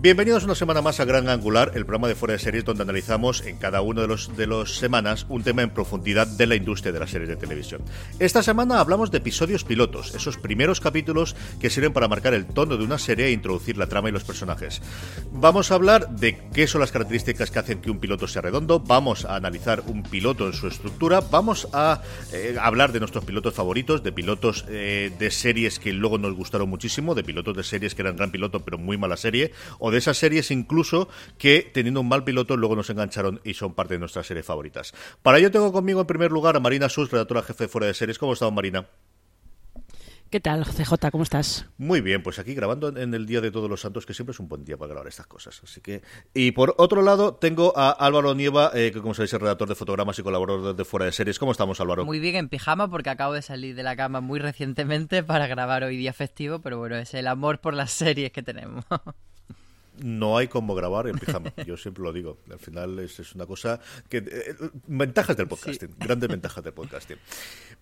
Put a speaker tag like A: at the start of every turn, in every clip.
A: Bienvenidos una semana más a Gran Angular, el programa de fuera de series donde analizamos en cada uno de los de las semanas un tema en profundidad de la industria de las series de televisión. Esta semana hablamos de episodios pilotos, esos primeros capítulos que sirven para marcar el tono de una serie e introducir la trama y los personajes. Vamos a hablar de qué son las características que hacen que un piloto sea redondo, vamos a analizar un piloto en su estructura, vamos a eh, hablar de nuestros pilotos favoritos, de pilotos eh, de series que luego nos gustaron muchísimo, de pilotos de series que eran gran piloto pero muy mala serie, de esas series incluso que teniendo un mal piloto luego nos engancharon y son parte de nuestras series favoritas. Para ello tengo conmigo en primer lugar a Marina Sus, redactora jefe de Fuera de Series. ¿Cómo está, Marina?
B: ¿Qué tal, CJ? ¿Cómo estás?
A: Muy bien, pues aquí grabando en el Día de Todos los Santos, que siempre es un buen día para grabar estas cosas. Así que Y por otro lado, tengo a Álvaro Nieva, eh, que como sabéis es redactor de fotogramas y colaborador de Fuera de Series. ¿Cómo estamos, Álvaro?
C: Muy bien, en pijama, porque acabo de salir de la cama muy recientemente para grabar hoy día festivo, pero bueno, es el amor por las series que tenemos.
A: No hay como grabar en pijama. Yo siempre lo digo. Al final es, es una cosa que... eh, ventajas del podcasting. Grandes ventajas del podcasting.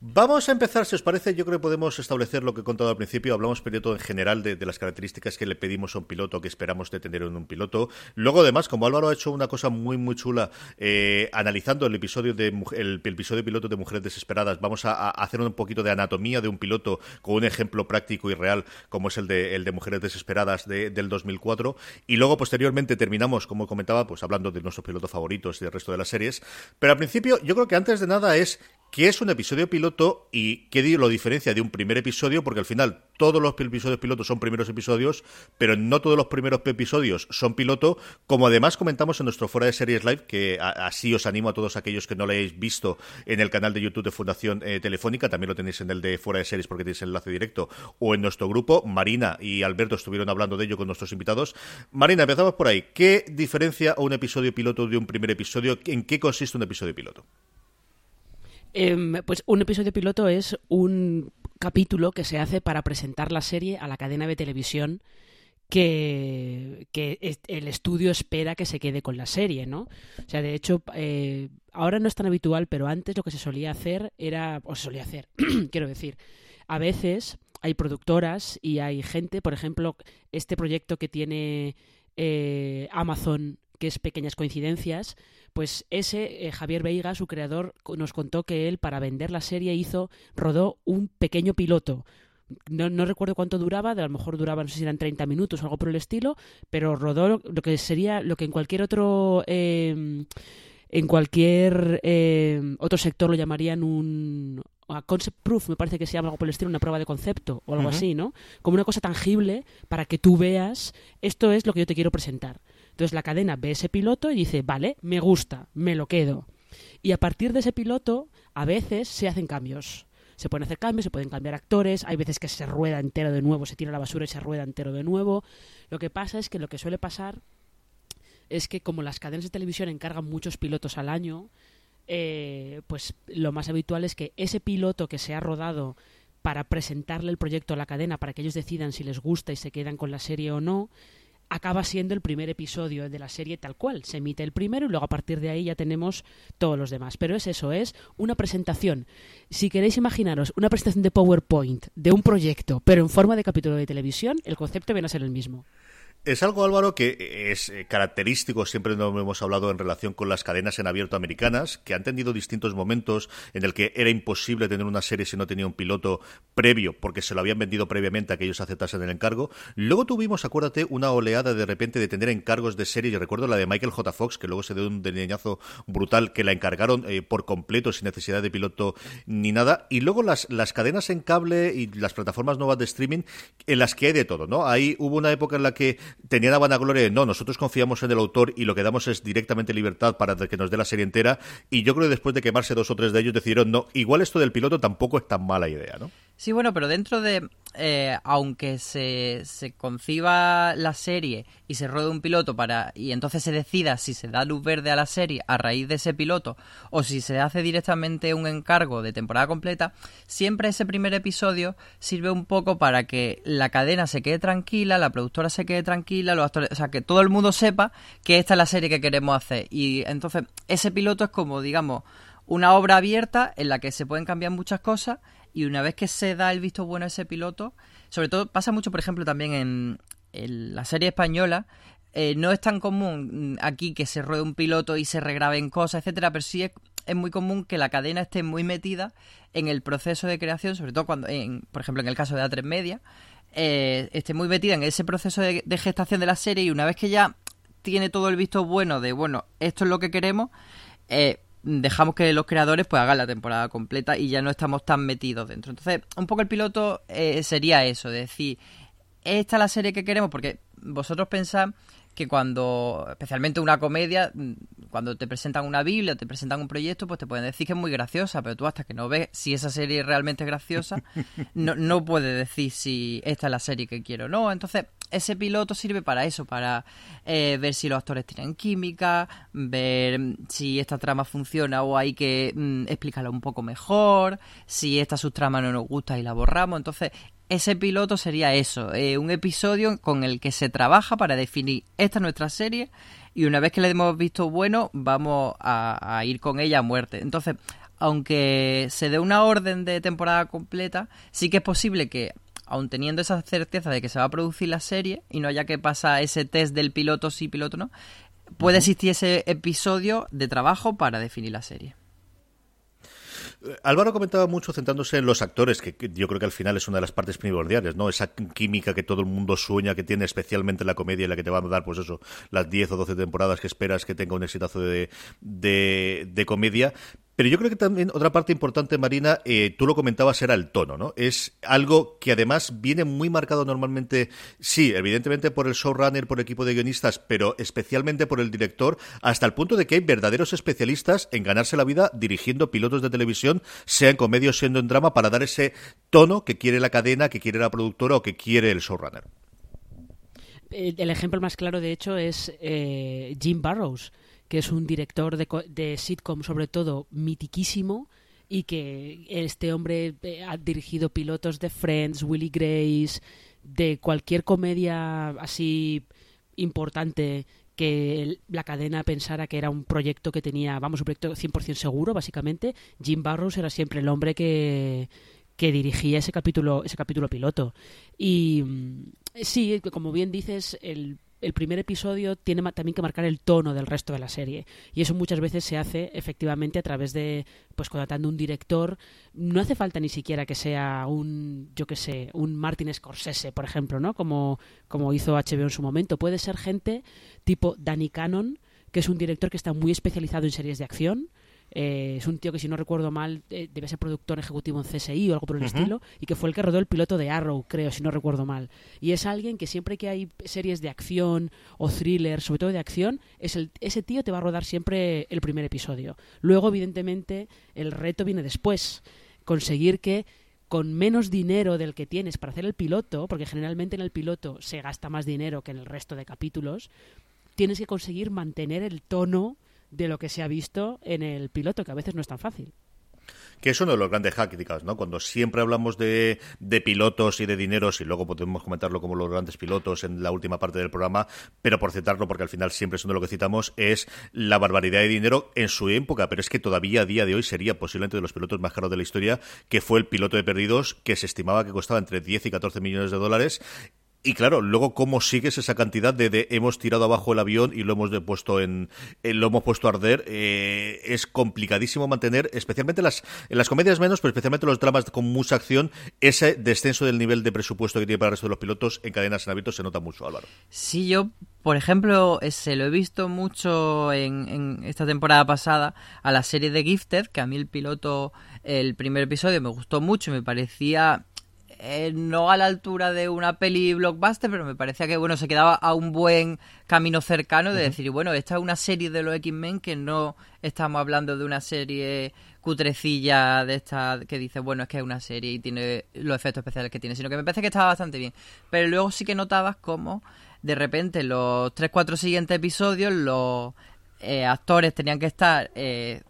A: Vamos a empezar, si os parece, yo creo que podemos establecer lo que he contado al principio. Hablamos piloto en general de, de las características que le pedimos a un piloto, que esperamos de tener en un piloto. Luego, además, como Álvaro ha hecho una cosa muy, muy chula, eh, analizando el episodio de el episodio piloto de Mujeres Desesperadas, vamos a, a hacer un poquito de anatomía de un piloto con un ejemplo práctico y real, como es el de, el de Mujeres Desesperadas de- del 2004. Y luego, posteriormente, terminamos, como comentaba, pues hablando de nuestros pilotos favoritos y del resto de las series. Pero al principio, yo creo que antes de nada es qué es un episodio piloto y qué di- lo diferencia de un primer episodio, porque al final todos los episodios pilotos son primeros episodios, pero no todos los primeros episodios son piloto, como además comentamos en nuestro Fuera de Series Live, que así os animo a todos aquellos que no lo hayáis visto en el canal de YouTube de Fundación eh, Telefónica, también lo tenéis en el de Fuera de Series porque tenéis el enlace directo, o en nuestro grupo. Marina y Alberto estuvieron hablando de ello con nuestros invitados. Marina, empezamos por ahí. ¿Qué diferencia un episodio piloto de un primer episodio? ¿En qué consiste un episodio piloto?
B: Em, pues un episodio piloto es un capítulo que se hace para presentar la serie a la cadena de televisión que, el estudio espera que se quede con la serie, ¿no? O sea, de hecho, eh, ahora no es tan habitual, pero antes lo que se solía hacer era, o se solía hacer, quiero decir, a veces hay productoras y hay gente, por ejemplo, este proyecto que tiene eh, Amazon, que es Pequeñas Coincidencias, pues ese, eh, Javier Veiga, su creador, nos contó que él, para vender la serie, hizo, rodó un pequeño piloto. No, no recuerdo cuánto duraba, de a lo mejor duraba, no sé si eran 30 minutos o algo por el estilo, pero rodó lo, lo que sería, lo que en cualquier otro... eh, en cualquier eh, otro sector lo llamarían un a concept proof, me parece que se llama algo por el estilo, una prueba de concepto o algo así, ¿no? Como una cosa tangible para que tú veas, esto es lo que yo te quiero presentar. Entonces la cadena ve ese piloto y dice, vale, me gusta, me lo quedo. Y a partir de ese piloto, a veces se hacen cambios. Se pueden hacer cambios, se pueden cambiar actores, hay veces que se rueda entero de nuevo, se tira la basura y se rueda entero de nuevo. Lo que pasa es que lo que suele pasar es que como las cadenas de televisión encargan muchos pilotos al año, eh, pues lo más habitual es que ese piloto que se ha rodado para presentarle el proyecto a la cadena para que ellos decidan si les gusta y se quedan con la serie o no, acaba siendo el primer episodio de la serie tal cual. Se emite el primero y luego a partir de ahí ya tenemos todos los demás. Pero es eso, es una presentación. Si queréis imaginaros una presentación de PowerPoint de un proyecto, pero en forma de capítulo de televisión, el concepto viene a ser el mismo.
A: Es algo, Álvaro, que es eh, característico, siempre lo hemos hablado en relación con las cadenas en abierto americanas, que han tenido distintos momentos en el que era imposible tener una serie si no tenía un piloto previo, porque se lo habían vendido previamente a que ellos aceptasen el encargo. Luego tuvimos, acuérdate, una oleada de repente de tener encargos de series. Yo recuerdo la de Michael J. Fox, que luego se dio un delineazo brutal, que la encargaron eh, por completo, sin necesidad de piloto ni nada. Y luego las, las cadenas en cable y las plataformas nuevas de streaming, en las que hay de todo, ¿no? Ahí hubo una época en la que tenía la vanagloria de no, nosotros confiamos en el autor y lo que damos es directamente libertad para que nos dé la serie entera. Y yo creo que después de quemarse dos o tres de ellos decidieron, no, igual esto del piloto tampoco es tan mala idea, ¿no?
C: Sí, bueno, pero dentro de, eh, aunque se, se conciba la serie y se ruede un piloto para y entonces se decida si se da luz verde a la serie a raíz de ese piloto o si se hace directamente un encargo de temporada completa, siempre ese primer episodio sirve un poco para que la cadena se quede tranquila, la productora se quede tranquila, los actores, o sea, que todo el mundo sepa que esta es la serie que queremos hacer. Y entonces ese piloto es como, digamos, una obra abierta en la que se pueden cambiar muchas cosas y una vez que se da el visto bueno a ese piloto, sobre todo pasa mucho, por ejemplo, también en, la serie española, eh, no es tan común aquí que se ruede un piloto y se regraben cosas, etcétera, pero sí es, muy común que la cadena esté muy metida en el proceso de creación, sobre todo cuando, en, por ejemplo, en el caso de A3 Media, eh, esté muy metida en ese proceso de, de, gestación de la serie y una vez que ya tiene todo el visto bueno de, bueno, esto es lo que queremos, eh, dejamos que los creadores pues hagan la temporada completa y ya no estamos tan metidos dentro. Entonces, un poco el piloto eh, sería eso, de decir, esta es la serie que queremos, porque vosotros pensáis que cuando, especialmente una comedia, mm, cuando te presentan una Biblia, te presentan un proyecto, pues te pueden decir que es muy graciosa, pero tú hasta que no ves si esa serie realmente es graciosa, no, no puedes decir si esta es la serie que quiero o no. Entonces, ese piloto sirve para eso, para eh, ver si los actores tienen química, ver si esta trama funciona o hay que mm, explicarla un poco mejor, si esta subtrama no nos gusta y la borramos. Entonces, ese piloto sería eso, eh, un episodio con el que se trabaja para definir esta nuestra serie y una vez que le hemos visto bueno, vamos a, ir con ella a muerte. Entonces, aunque se dé una orden de temporada completa, sí que es posible que, aun teniendo esa certeza de que se va a producir la serie y no haya que pasar ese test del piloto sí, piloto no, puede existir ese episodio de trabajo para definir la serie.
A: Álvaro comentaba mucho centrándose en los actores, que, yo creo que al final es una de las partes primordiales, ¿no? Esa química que todo el mundo sueña que tiene, especialmente en la comedia, y la que te van a dar, pues eso, las 10 o 12 temporadas que esperas que tenga un exitazo de, de comedia. Pero yo creo que también otra parte importante, Marina, eh, tú lo comentabas, era el tono, ¿no? Es algo que además viene muy marcado normalmente, sí, evidentemente por el showrunner, por el equipo de guionistas, pero especialmente por el director, hasta el punto de que hay verdaderos especialistas en ganarse la vida dirigiendo pilotos de televisión, sea en comedia o siendo en drama, para dar ese tono que quiere la cadena, que quiere la productora o que quiere el showrunner.
B: El ejemplo más claro, de hecho, es eh, Jim Barrows que es un director de, de sitcom sobre todo mitiquísimo y que este hombre eh, ha dirigido pilotos de Friends, Willy Grace, de cualquier comedia así importante que la cadena pensara que era un proyecto que tenía, vamos, un proyecto 100% seguro, básicamente, Jim Barrows era siempre el hombre que, que dirigía ese capítulo, ese capítulo piloto. Y mm, sí, como bien dices, el el primer episodio tiene también que marcar el tono del resto de la serie. Y eso muchas veces se hace efectivamente a través de, pues contratando un director. No hace falta ni siquiera que sea un, yo que sé, un Martin Scorsese, por ejemplo, ¿no? Como, como hizo HBO en su momento. Puede ser gente tipo Danny Cannon, que es un director que está muy especializado en series de acción eh, es un tío que, si no recuerdo mal, eh, debe ser productor ejecutivo en CSI o algo por el estilo, y que fue el que rodó el piloto de Arrow, creo, si no recuerdo mal. Y es alguien que siempre que hay series de acción o thrillers, sobre todo de acción, es el, ese tío te va a rodar siempre el primer episodio. Luego, evidentemente, el reto viene después. Conseguir que con menos dinero del que tienes para hacer el piloto, porque generalmente en el piloto se gasta más dinero que en el resto de capítulos, tienes que conseguir mantener el tono de lo que se ha visto en el piloto, que a veces no es tan fácil
A: que es uno de los grandes hácticas, ¿no? Cuando siempre hablamos de, de, pilotos y de dineros, y luego podemos comentarlo como los grandes pilotos en la última parte del programa, pero por citarlo, porque al final siempre es uno de lo que citamos, es la barbaridad de dinero en su época, pero es que todavía a día de hoy sería posiblemente de los pilotos más caros de la historia, que fue el piloto de Perdidos, que se estimaba que costaba entre 10 y 14 millones de dólares, Y claro, luego cómo sigues esa cantidad de, hemos tirado abajo el avión y lo hemos puesto en, lo hemos puesto a arder. Eh, es complicadísimo mantener, especialmente las, en las comedias menos, pero especialmente los dramas con mucha acción, ese descenso del nivel de presupuesto que tiene para el resto de los pilotos en cadenas en hábitos se nota mucho, Álvaro.
C: Sí, yo, por ejemplo, se lo he visto mucho en, en esta temporada pasada a la serie de Gifted, que a mí el piloto, el primer episodio me gustó mucho, me parecía eh, no a la altura de una peli blockbuster, pero me parecía que bueno se quedaba a un buen camino cercano de decir, bueno, esta es una serie de los X-Men que no estamos hablando de una serie cutrecilla de esta que dice, bueno, es que es una serie y tiene los efectos especiales que tiene, sino que me parece que estaba bastante bien. Pero luego sí que notabas como de repente los 3-4 siguientes episodios los eh, actores tenían que estar... Eh,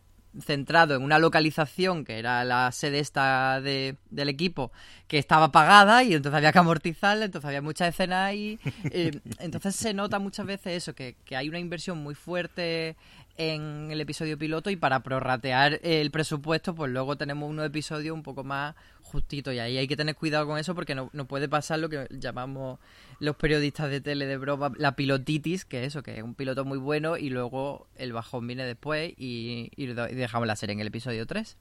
C: centrado en una localización que era la sede esta de, del equipo que estaba pagada y entonces había que amortizarla, entonces había muchas escenas ahí. Eh, entonces se nota muchas veces eso, que, que hay una inversión muy fuerte en el episodio piloto y para prorratear el presupuesto, pues luego tenemos unos episodios un poco más justitos y ahí hay que tener cuidado con eso porque no, no puede pasar lo que llamamos los periodistas de tele de broma la pilotitis, que es eso, que es un piloto muy bueno y luego el bajón viene después y, y dejamos la serie en el episodio 3.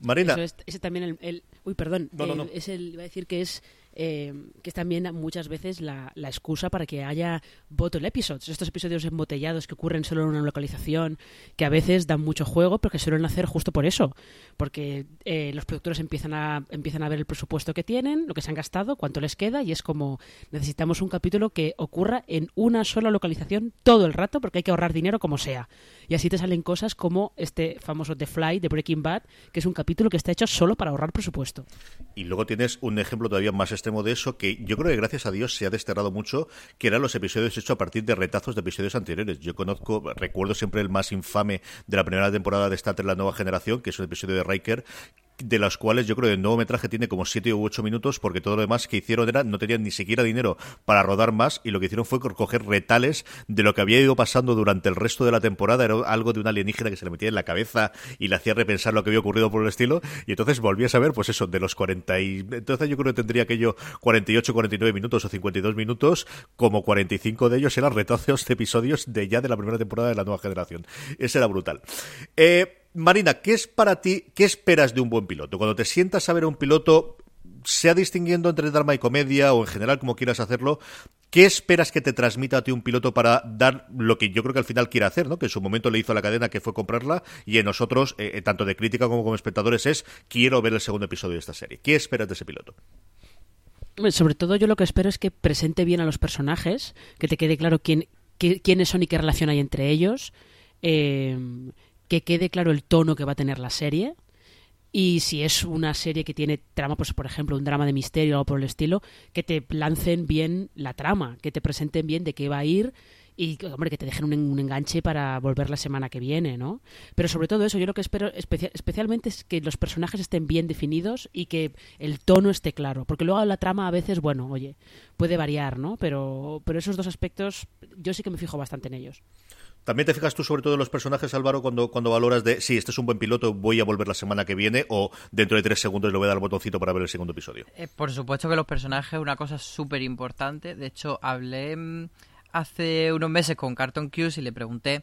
A: Marina.
B: ese también el, Uy, perdón. Es el, iba a decir que es eh, que es también muchas veces la, excusa para que haya bottle episodes, estos episodios embotellados que ocurren solo en una localización, que a veces dan mucho juego, pero que suelen hacer justo por eso, porque eh, los productores empiezan a, empiezan a ver el presupuesto que tienen, lo que se han gastado, cuánto les queda, y es como necesitamos un capítulo que ocurra en una sola localización todo el rato, porque hay que ahorrar dinero como sea. Y así te salen cosas como este famoso The Fly de Breaking Bad, que es un capítulo que está hecho solo para ahorrar presupuesto.
A: Y luego tienes un ejemplo todavía más extremo de eso, que yo creo que gracias a Dios se ha desterrado mucho, que eran los episodios hechos a partir de retazos de episodios anteriores. Yo conozco, recuerdo siempre el más infame de la primera temporada de Star Trek La Nueva Generación, que es un episodio de Riker, de las cuales yo creo que el nuevo metraje tiene como 7 u 8 minutos, porque todo lo demás que hicieron era, no tenían ni siquiera dinero para rodar más, y lo que hicieron fue coger retales de lo que había ido pasando durante el resto de la temporada, era algo de una alienígena que se le metía en la cabeza y le hacía repensar lo que había ocurrido por el estilo, y entonces volví a saber, pues eso, de los 40 y... Entonces yo creo que tendría aquello 48, 49 minutos o 52 minutos, como 45 de ellos eran retazos de episodios de ya de la primera temporada de la nueva generación. Ese era brutal. Eh, Marina, ¿qué es para ti, qué esperas de un buen piloto? Cuando te sientas a ver a un piloto, sea distinguiendo entre drama y comedia o en general como quieras hacerlo, ¿qué esperas que te transmita a ti un piloto para dar lo que yo creo que al final quiere hacer, ¿no? que en su momento le hizo a la cadena que fue comprarla y en nosotros, eh, eh, tanto de crítica como como espectadores, es quiero ver el segundo episodio de esta serie. ¿Qué esperas de ese piloto?
B: Sobre todo yo lo que espero es que presente bien a los personajes, que te quede claro quién, quiénes son y qué relación hay entre ellos. Eh, que quede claro el tono que va a tener la serie. Y si es una serie que tiene trama, pues por ejemplo, un drama de misterio o algo por el estilo, que te lancen bien la trama, que te presenten bien de qué va a ir y hombre, que te dejen un, enganche para volver la semana que viene, ¿no? Pero sobre todo eso, yo lo que espero especialmente es que los personajes estén bien definidos y que el tono esté claro, porque luego la trama a veces, bueno, oye, puede variar, ¿no? Pero, pero esos dos aspectos yo sí que me fijo bastante en ellos.
A: ¿También te fijas tú sobre todo en los personajes, Álvaro, cuando, cuando valoras de si este es un buen piloto, voy a volver la semana que viene o dentro de tres segundos le voy a dar el botoncito para ver el segundo episodio?
C: Eh, por supuesto que los personajes es una cosa súper importante. De hecho, hablé mm, hace unos meses con Carton Cuse y le pregunté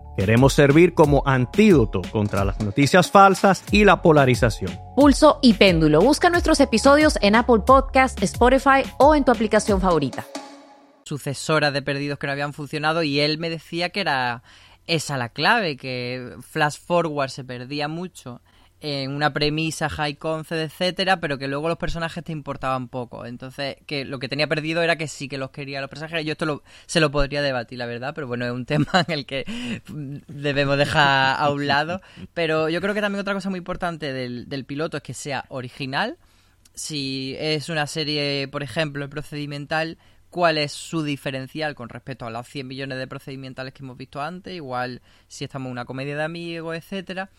D: Queremos servir como antídoto contra las noticias falsas y la polarización.
E: Pulso y Péndulo. Busca nuestros episodios en Apple Podcast, Spotify o en tu aplicación favorita
C: sucesora de Perdidos que no habían funcionado y él me decía que era esa la clave, que Flash Forward se perdía mucho en una premisa high concept, etcétera, pero que luego los personajes te importaban poco. Entonces, que lo que tenía perdido era que sí que los quería los personajes. Yo esto se lo podría debatir, la verdad, pero bueno, es un tema en el que debemos dejar a un lado. Pero yo creo que también otra cosa muy importante del, del piloto es que sea original. Si es una serie, por ejemplo, procedimental, cuál es su diferencial con respecto a los 100 millones de procedimentales que hemos visto antes, igual si estamos en una comedia de amigos, etcétera.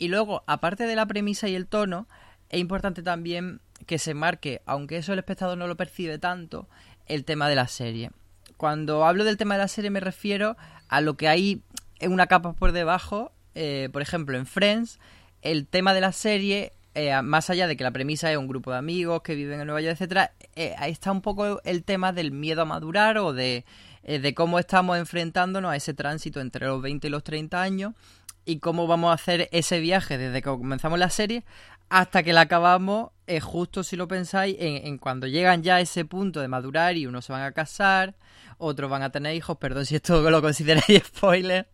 C: Y luego, aparte de la premisa y el tono, es importante también que se marque, aunque eso el espectador no lo percibe tanto, el tema de la serie. Cuando hablo del tema de la serie me refiero a lo que hay en una capa por debajo. Eh, por ejemplo, en Friends, el tema de la serie, eh, más allá de que la premisa es un grupo de amigos que viven en Nueva York, etcétera, eh, ahí está un poco el tema del miedo a madurar o de, de cómo estamos enfrentándonos a ese tránsito entre los 20 y los 30 años y cómo vamos a hacer ese viaje desde que comenzamos la serie hasta que la acabamos, eh, justo si lo pensáis, en, cuando llegan ya a ese punto de madurar y unos se van a casar, otros van a tener hijos, perdón si esto lo consideráis spoiler,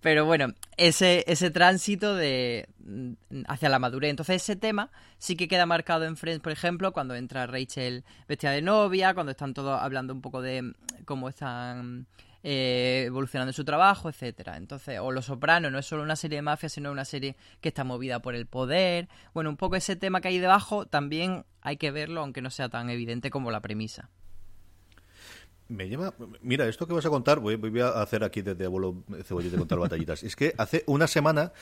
C: pero bueno, ese, ese tránsito de mm, hacia la madurez. Entonces ese tema sí que queda marcado en Friends, por ejemplo, cuando entra Rachel vestida de novia, cuando están todos hablando un poco de mm, cómo están eh, evolucionando su trabajo, etcétera. Entonces, o Los Sopranos no es solo una serie de mafia, sino una serie que está movida por el poder. Bueno, un poco ese tema que hay debajo también hay que verlo, aunque no sea tan evidente como la premisa.
A: Me llama. Mira, esto que vas a contar, voy, voy a hacer aquí desde abuelo cebollete contar batallitas. Es que hace una semana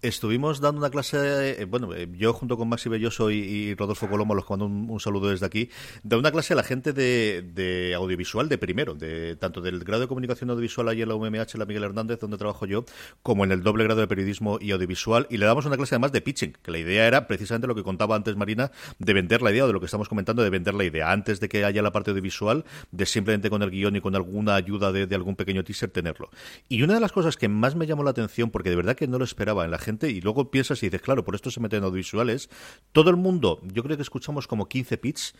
A: estuvimos dando una clase, eh, bueno, eh, yo junto con Maxi Belloso y, Rodolfo Colomo, los mando un, saludo desde aquí, de una clase a la gente de, audiovisual de primero, de tanto del grado de comunicación audiovisual ahí en la UMH, la Miguel Hernández, donde trabajo yo, como en el doble grado de periodismo y audiovisual. Y le damos una clase además de pitching, que la idea era precisamente lo que contaba antes Marina, de vender la idea, o de lo que estamos comentando, de vender la idea, antes de que haya la parte audiovisual, de simplemente con el guion y con alguna ayuda de, algún pequeño teaser tenerlo. Y una de las cosas que más me llamó la atención, porque de verdad que no lo esperaba en la gente, y luego piensas y dices, claro, por esto se meten audiovisuales, todo el mundo, yo creo que escuchamos como 15 pits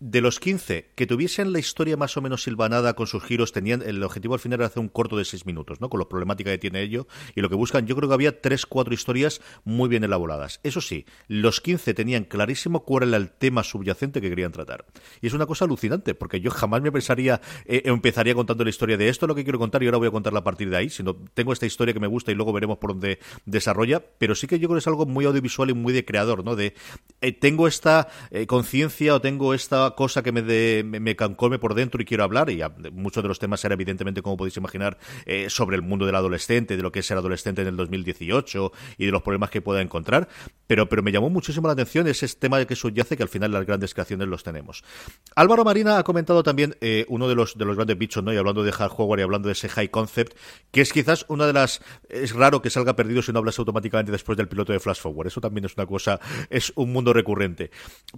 A: de los 15 que tuviesen la historia más o menos silvanada con sus giros, tenían el objetivo al final era hacer un corto de 6 minutos, ¿no? Con la problemática que tiene ello y lo que buscan. Yo creo que había 3, 4 historias muy bien elaboradas. Eso sí, los 15 tenían clarísimo cuál era el tema subyacente que querían tratar. Y es una cosa alucinante, porque yo jamás me pensaría, eh, empezaría contando la historia de esto, lo que quiero contar, y ahora voy a contarla a partir de ahí, sino tengo esta historia que me gusta y luego veremos por dónde desarrolla, pero sí que yo creo que es algo muy audiovisual y muy de creador, ¿no? De eh, tengo esta eh, conciencia o tengo esta cosa que me, de, me, por dentro y quiero hablar, y muchos de los temas eran evidentemente, como podéis imaginar, eh, sobre el mundo del adolescente, de lo que es ser adolescente en el 2018 y de los problemas que pueda encontrar, pero, pero me llamó muchísimo la atención ese tema que subyace que al final las grandes creaciones los tenemos. Álvaro Marina ha comentado también eh, uno de los, de los grandes bichos, ¿no? y hablando de hardware y hablando de ese high concept, que es quizás una de las... Es raro que salga perdido si no hablas automáticamente después del piloto de Flash Forward. Eso también es una cosa, es un mundo recurrente.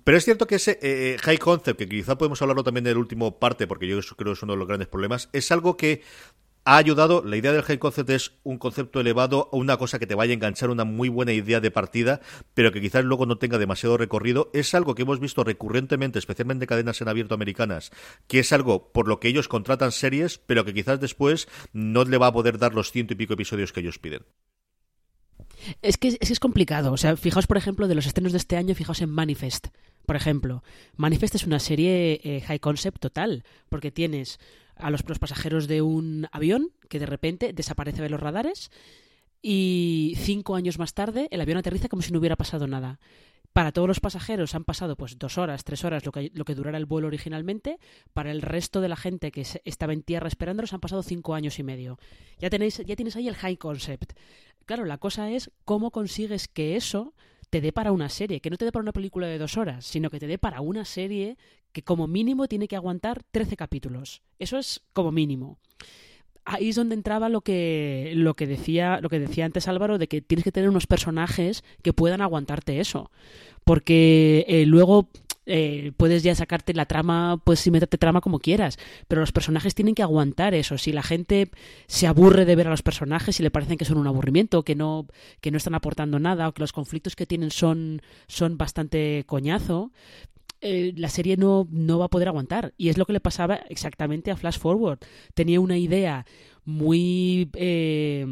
A: Pero es cierto que ese eh, high concept, que quizá podemos hablarlo también del último parte, porque yo creo que es uno de los grandes problemas, es algo que ha ayudado, la idea del high concept es un concepto elevado una cosa que te vaya a enganchar una muy buena idea de partida, pero que quizás luego no tenga demasiado recorrido. Es algo que hemos visto recurrentemente, especialmente en cadenas en abierto americanas, que es algo por lo que ellos contratan series, pero que quizás después no le va a poder dar los ciento y pico episodios que ellos piden.
B: Es que es, complicado. O sea, fijaos, por ejemplo, de los estrenos de este año, fijaos en Manifest. Por ejemplo, Manifest es una serie eh, high concept total, porque tienes a los, pasajeros de un avión que de repente desaparece de los radares y cinco años más tarde el avión aterriza como si no hubiera pasado nada. Para todos los pasajeros han pasado pues dos horas, tres horas, lo que, durara el vuelo originalmente. Para el resto de la gente que estaba en tierra esperándolos han pasado cinco años y medio. Ya, tenéis, ya tienes ahí el high concept. Claro, la cosa es cómo consigues que eso te dé para una serie, que no te dé para una película de dos horas, sino que te dé para una serie que como mínimo tiene que aguantar 13 capítulos. Eso es como mínimo. Ahí es donde entraba lo que, lo que decía, lo que decía antes Álvaro, de que tienes que tener unos personajes que puedan aguantarte eso. Porque eh, luego eh, puedes ya sacarte la trama, puedes meterte trama como quieras, pero los personajes tienen que aguantar eso. Si la gente se aburre de ver a los personajes y le parecen que son un aburrimiento, que no, que no están aportando nada, o que los conflictos que tienen son, son bastante coñazo, eh, la serie no, no va a poder aguantar. Y es lo que le pasaba exactamente a Flash Forward. Tenía una idea muy... Eh,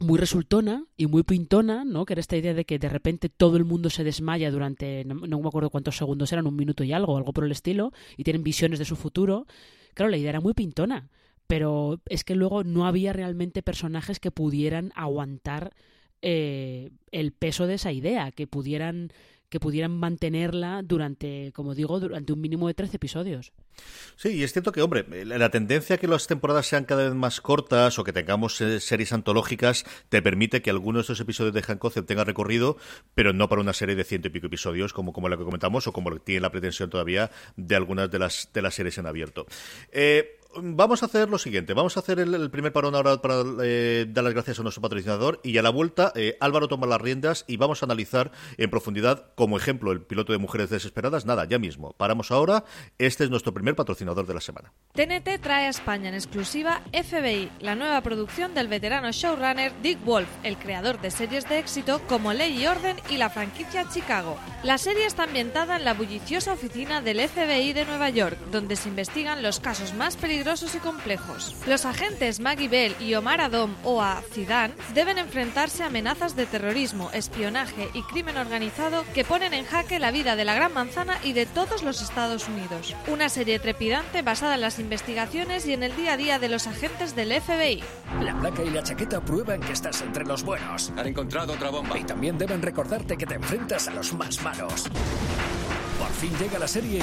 B: muy resultona y muy pintona, ¿no? Que era esta idea de que de repente todo el mundo se desmaya durante, no, me acuerdo cuántos segundos eran, un minuto y algo, algo por el estilo, y tienen visiones de su futuro. Claro, la idea era muy pintona, pero es que luego no había realmente personajes que pudieran aguantar eh, el peso de esa idea, que pudieran que pudieran mantenerla durante, como digo, durante un mínimo de 13 episodios.
A: Sí, y es cierto que, hombre, la tendencia a que las temporadas sean cada vez más cortas o que tengamos eh, series antológicas te permite que algunos de esos episodios de Hancock tengan recorrido, pero no para una serie de ciento y pico episodios como, como la que comentamos o como tiene la pretensión todavía de algunas de las, de las series en abierto. Eh, vamos a hacer lo siguiente. Vamos a hacer el, primer parón ahora para eh, dar las gracias a nuestro patrocinador y a la vuelta eh, Álvaro toma las riendas y vamos a analizar en profundidad como ejemplo el piloto de Mujeres Desesperadas. Nada, ya mismo. Paramos ahora. Este es nuestro primer patrocinador de la semana.
F: TNT trae a España en exclusiva FBI, la nueva producción del veterano showrunner Dick Wolf, el creador de series de éxito como Ley y Orden y la franquicia Chicago. La serie está ambientada en la bulliciosa oficina del FBI de Nueva York, donde se investigan los casos más peligrosos y complejos. Los agentes Maggie Bell y Omar Adom o a Zidane deben enfrentarse a amenazas de terrorismo, espionaje y crimen organizado que ponen en jaque la vida de la Gran Manzana y de todos los Estados Unidos. Una serie trepidante basada en las investigaciones y en el día a día de los agentes del FBI.
G: La placa y la chaqueta prueban que estás entre los buenos.
H: Han encontrado otra bomba.
G: Y también deben recordarte que te enfrentas a los más malos. Por fin llega la serie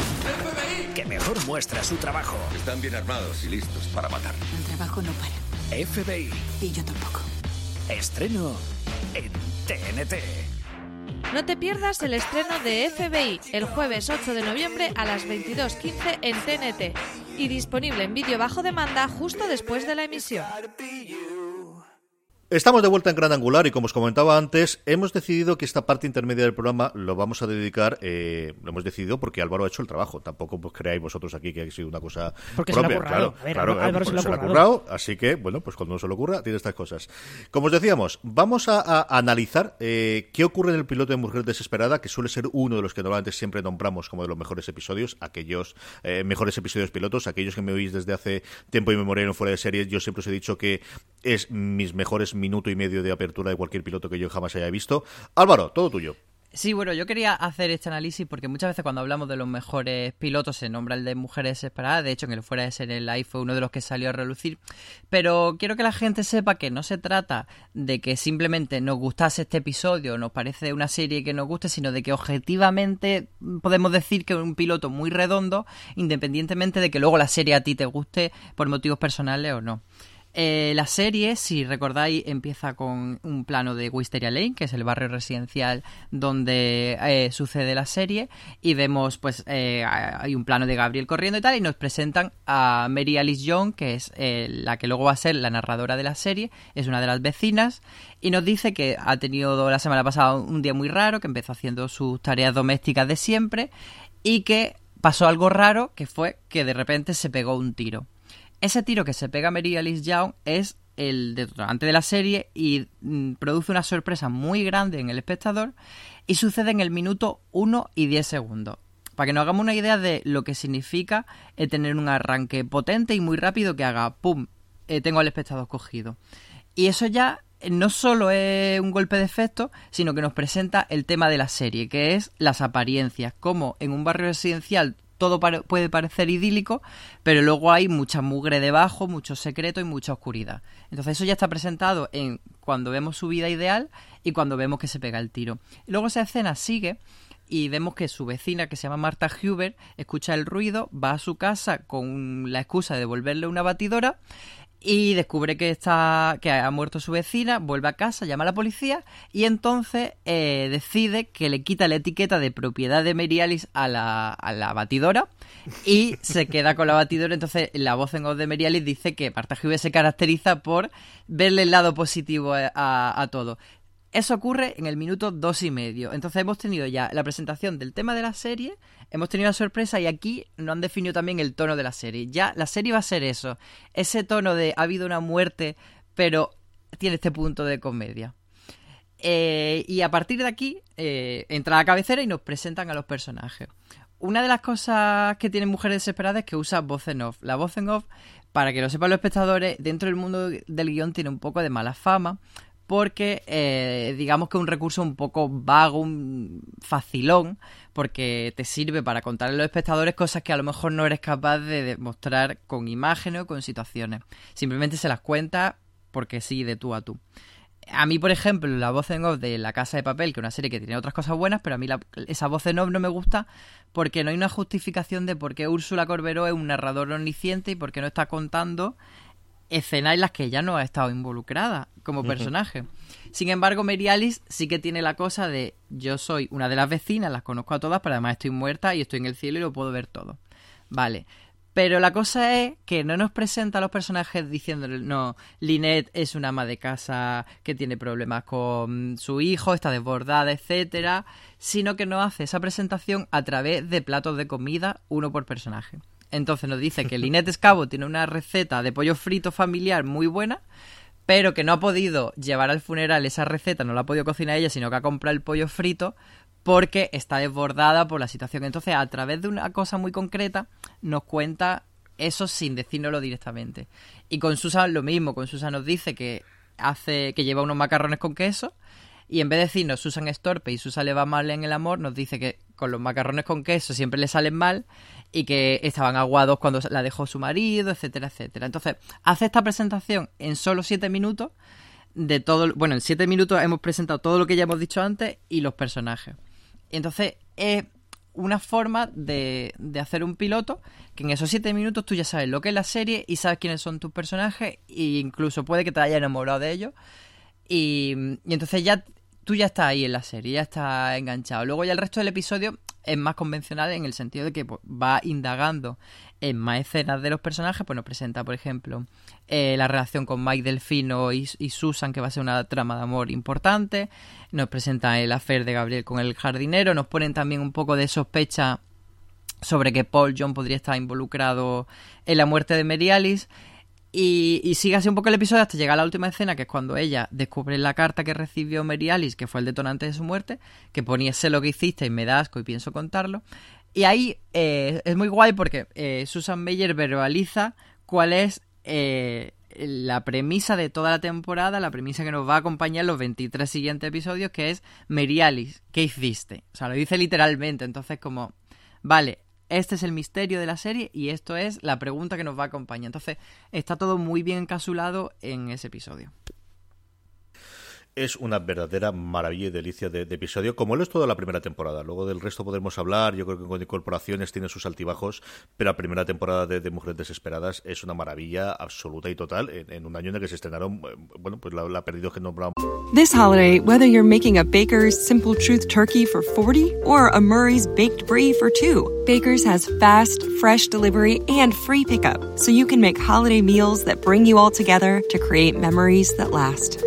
G: que mejor muestra su trabajo.
H: Están bien armados y listos para matar.
I: El trabajo no para.
G: FBI.
I: Y yo tampoco.
G: Estreno en TNT.
F: No te pierdas el estreno de FBI el jueves 8 de noviembre a las 22.15 en TNT y disponible en vídeo bajo demanda justo después de la emisión.
A: Estamos de vuelta en Gran Angular y como os comentaba antes, hemos decidido que esta parte intermedia del programa lo vamos a dedicar, eh, lo hemos decidido porque Álvaro ha hecho el trabajo. Tampoco pues, creáis vosotros aquí que ha sido una cosa
B: porque
A: propia.
B: Se lo ha claro,
A: ver, claro, Álvaro se, lo ha currado. Así que, bueno, pues cuando no se lo ocurra, tiene estas cosas. Como os decíamos, vamos a, analizar eh, qué ocurre en el piloto de Mujer Desesperada, que suele ser uno de los que normalmente siempre nombramos como de los mejores episodios, aquellos eh, mejores episodios pilotos, aquellos que me oís desde hace tiempo y memoria en fuera de series, yo siempre os he dicho que es mis mejores minuto y medio de apertura de cualquier piloto que yo jamás haya visto. Álvaro, todo tuyo.
C: Sí, bueno, yo quería hacer este análisis porque muchas veces cuando hablamos de los mejores pilotos se nombra el de Mujeres Desesperadas, de hecho en el Fuera de Ser el fue uno de los que salió a relucir, pero quiero que la gente sepa que no se trata de que simplemente nos gustase este episodio, nos parece una serie que nos guste, sino de que objetivamente podemos decir que un piloto muy redondo, independientemente de que luego la serie a ti te guste por motivos personales o no. Eh, la serie, si recordáis, empieza con un plano de Wisteria Lane, que es el barrio residencial donde eh, sucede la serie, y vemos, pues, eh, hay un plano de Gabriel corriendo y tal, y nos presentan a Mary Alice Young, que es la que luego va a ser la narradora de la serie, es una de las vecinas, y nos dice que ha tenido la semana pasada un día muy raro, que empezó haciendo sus tareas domésticas de siempre, y que pasó algo raro, que fue que de repente se pegó un tiro. Ese tiro que se pega a Mary Alice Young es el detonante de la serie y mm, produce una sorpresa muy grande en el espectador y sucede en el minuto 1 y 10 segundos. Para que nos hagamos una idea de lo que significa eh, tener un arranque potente y muy rápido que haga ¡pum! Eh, tengo al espectador cogido. Y eso ya eh, no solo es un golpe de efecto, sino que nos presenta el tema de la serie, que es las apariencias, como en un barrio residencial todo puede parecer idílico, pero luego hay mucha mugre debajo, mucho secreto y mucha oscuridad. Entonces eso ya está presentado en cuando vemos su vida ideal y cuando vemos que se pega el tiro. Luego esa escena sigue y vemos que su vecina, que se llama Marta Huber, escucha el ruido, va a su casa con la excusa de devolverle una batidora y descubre que está que ha muerto su vecina, vuelve a casa, llama a la policía y entonces eh, decide que le quita la etiqueta de propiedad de Mary Alice a la, a la batidora y se queda con la batidora. Entonces la voz en voz de Mary Alice dice que Marta Juve se caracteriza por verle el lado positivo a todo. Eso ocurre en el minuto dos y medio. Entonces hemos tenido ya la presentación del tema de la serie, hemos tenido la sorpresa y aquí no han definido también el tono de la serie. Ya la serie va a ser eso, ese tono de ha habido una muerte, pero tiene este punto de comedia. Eh, y a partir de aquí eh, entra la cabecera y nos presentan a los personajes. una de las cosas que tienen Mujeres Desesperadas es que usa voz en off. La voz en off, para que lo sepan los espectadores, dentro del mundo del guion tiene un poco de mala fama, porque eh, digamos que es un recurso un poco vago, un facilón, porque te sirve para contar a los espectadores cosas que a lo mejor no eres capaz de demostrar con imágenes o con situaciones. Simplemente se las cuenta porque sí, de tú a tú. A mí, por ejemplo, la voz en off de La Casa de Papel, que es una serie que tiene otras cosas buenas, pero a mí esa voz en off no me gusta porque no hay una justificación de por qué Úrsula Corberó es un narrador omnisciente y por qué no está contando escenas en las que ella no ha estado involucrada como personaje. Sin embargo, Mary Alice sí que tiene la cosa de yo soy una de las vecinas, las conozco a todas, pero además estoy muerta y estoy en el cielo y lo puedo ver todo. Vale. Pero la cosa es que no nos presenta a los personajes diciéndole, no, Lynette es una ama de casa que tiene problemas con su hijo, está desbordada, etcétera, sino que nos hace esa presentación a través de platos de comida, uno por personaje. Entonces nos dice que Lynette Escabo tiene una receta de pollo frito familiar muy buena, pero que no ha podido llevar al funeral esa receta, no la ha podido cocinar ella, sino que ha comprado el pollo frito porque está desbordada por la situación. Entonces, a través de una cosa muy concreta, nos cuenta eso sin decírnoslo directamente. Y con Susan lo mismo, con Susan nos dice que hace que lleva unos macarrones con queso y en vez de decirnos Susan es torpe y Susan le va mal en el amor, nos dice que con los macarrones con queso siempre le salen mal y que estaban aguados cuando la dejó su marido, etcétera, etcétera. Entonces, hace esta presentación en solo siete minutos de todo, bueno, en siete minutos hemos presentado todo lo que ya hemos dicho antes y los personajes. Entonces es una forma de, de, hacer un piloto que en esos siete minutos tú ya sabes lo que es la serie y sabes quiénes son tus personajes e incluso puede que te hayas enamorado de ellos y, y entonces ya tú ya estás ahí en la serie, ya estás enganchado. Luego ya el resto del episodio es más convencional en el sentido de que pues, va indagando en más escenas de los personajes, pues nos presenta, por ejemplo, eh, la relación con Mike Delfino y, Susan, que va a ser una trama de amor importante, nos presenta el afer de Gabriel con el jardinero, nos ponen también un poco de sospecha sobre que Paul John podría estar involucrado en la muerte de Mary Y, sigue así un poco el episodio hasta llegar a la última escena, que es cuando ella descubre la carta que recibió Mary Alice, que fue el detonante de su muerte, que ponía sé lo que hiciste y me da asco y pienso contarlo. Y ahí eh, es muy guay porque eh, Susan Meyer verbaliza cuál es eh, la premisa de toda la temporada, la premisa que nos va a acompañar los 23 siguientes episodios, que es Mary Alice, ¿qué hiciste? O sea, lo dice literalmente, entonces como, vale, este es el misterio de la serie y esto es la pregunta que nos va a acompañar. Entonces, está todo muy bien encapsulado en ese episodio
A: es una verdadera maravilla y delicia de, episodio, como lo es toda la primera temporada. Luego del resto podemos hablar, yo creo que con incorporaciones tiene sus altibajos, pero la primera temporada de, Mujeres Desesperadas es una maravilla absoluta y total en, un año en el que se estrenaron, eh, bueno, pues la, la perdido que nombramos.
J: This holiday, whether you're making a Baker's Simple Truth turkey for 40 or a Murray's Baked Brie for 2, Baker's has fast, fresh delivery and free pickup, so you can make holiday meals that bring you all together to create memories that last.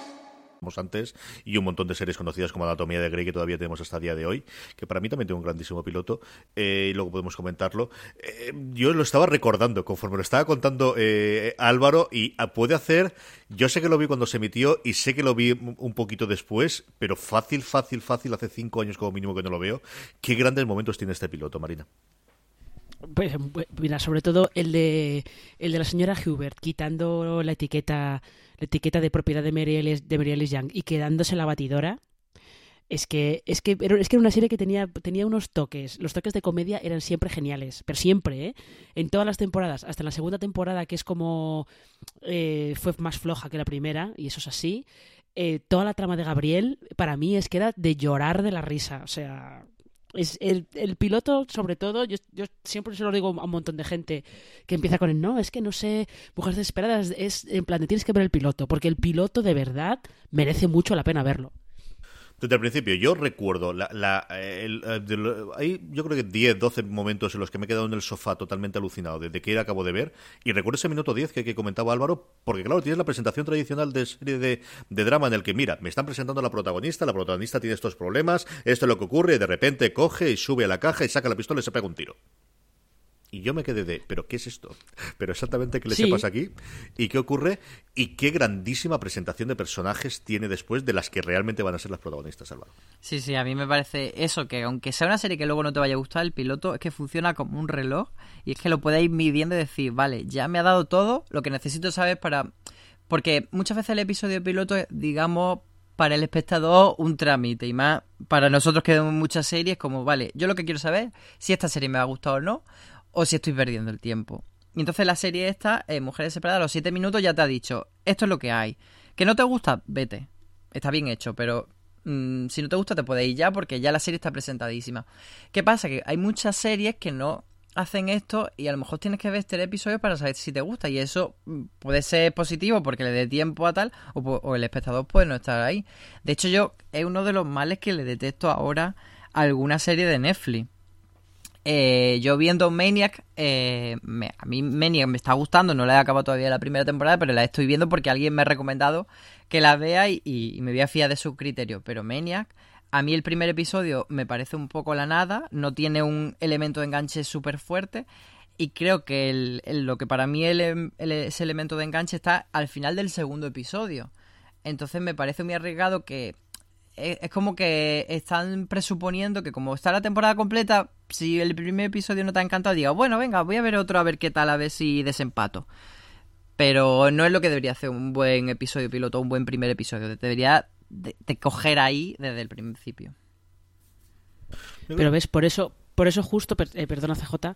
A: antes, y un montón de series conocidas como Anatomía de Grey que todavía tenemos hasta el día de hoy, que para mí también tiene un grandísimo piloto, eh, y luego podemos comentarlo. Eh, yo lo estaba recordando conforme lo estaba contando eh, Álvaro, y puede hacer, yo sé que lo vi cuando se emitió y sé que lo vi un poquito después, pero fácil, fácil, fácil, hace cinco años como mínimo que no lo veo. ¿Qué grandes momentos tiene este piloto, Marina?
B: Pues, mira, sobre todo el de, el de la señora Hubert, quitando la etiqueta etiqueta de propiedad de Mary de Young y quedándose la batidora, es que, es que, es que era una serie que tenía, tenía unos toques. Los toques de comedia eran siempre geniales, pero siempre, ¿eh? En todas las temporadas, hasta la segunda temporada, que es como. Eh, fue más floja que la primera, y eso es así. Eh, toda la trama de Gabriel, para mí, es que era de llorar de la risa. O sea, es el, el piloto, sobre todo, yo, yo, siempre se lo digo a un montón de gente que empieza con el no, es que no sé, Mujeres Desesperadas, es en plan, tienes que ver el piloto, porque el piloto de verdad merece mucho la pena verlo.
A: Desde el principio, yo recuerdo, la, la, el, hay yo creo que 10, 12 momentos en los que me he quedado en el sofá totalmente alucinado desde que acabo de ver. Y recuerdo ese minuto 10 que, que comentaba Álvaro, porque claro, tienes la presentación tradicional de serie de, de, drama en el que, mira, me están presentando a la protagonista, la protagonista tiene estos problemas, esto es lo que ocurre, y de repente coge y sube a la caja y saca la pistola y se pega un tiro. Y yo me quedé de, ¿pero qué es esto? ¿Pero exactamente qué le sí. pasa aquí? ¿Y qué ocurre? Y qué grandísima presentación de personajes tiene después de las que realmente van a ser las protagonistas, Álvaro.
C: Sí, sí, a mí me parece eso, que aunque sea una serie que luego no te vaya a gustar, el piloto es que funciona como un reloj y es que lo puedes ir midiendo y decir, vale, ya me ha dado todo lo que necesito saber para... Porque muchas veces el episodio piloto es, digamos, para el espectador un trámite y más para nosotros que vemos muchas series como, vale, yo lo que quiero saber si esta serie me ha gustado o no o si estoy perdiendo el tiempo. Y entonces la serie esta, eh, Mujeres Separadas, a los 7 minutos ya te ha dicho, esto es lo que hay. ¿Que no te gusta? Vete. Está bien hecho, pero mmm, si no te gusta te puedes ir ya porque ya la serie está presentadísima. ¿Qué pasa? Que hay muchas series que no hacen esto y a lo mejor tienes que ver este episodio para saber si te gusta y eso puede ser positivo porque le dé tiempo a tal o, o el espectador puede no estar ahí. De hecho yo es uno de los males que le detesto ahora a alguna serie de Netflix eh, yo viendo Maniac, eh, me, a mí Maniac me está gustando, no la he acabado todavía la primera temporada, pero la estoy viendo porque alguien me ha recomendado que la vea y, y, me voy a fiar de su criterio. Pero Maniac, a mí el primer episodio me parece un poco la nada, no tiene un elemento de enganche súper fuerte y creo que el, lo que para mí el, ese elemento de enganche está al final del segundo episodio. Entonces me parece muy arriesgado que es como que están presuponiendo que como está la temporada completa, si el primer episodio no te ha encantado, diga, bueno, venga, voy a ver otro a ver qué tal, a ver si desempato. Pero no es lo que debería hacer un buen episodio piloto, un buen primer episodio. Debería de, coger ahí desde el principio.
B: Pero ves, por eso, por eso justo, eh, perdona CJ,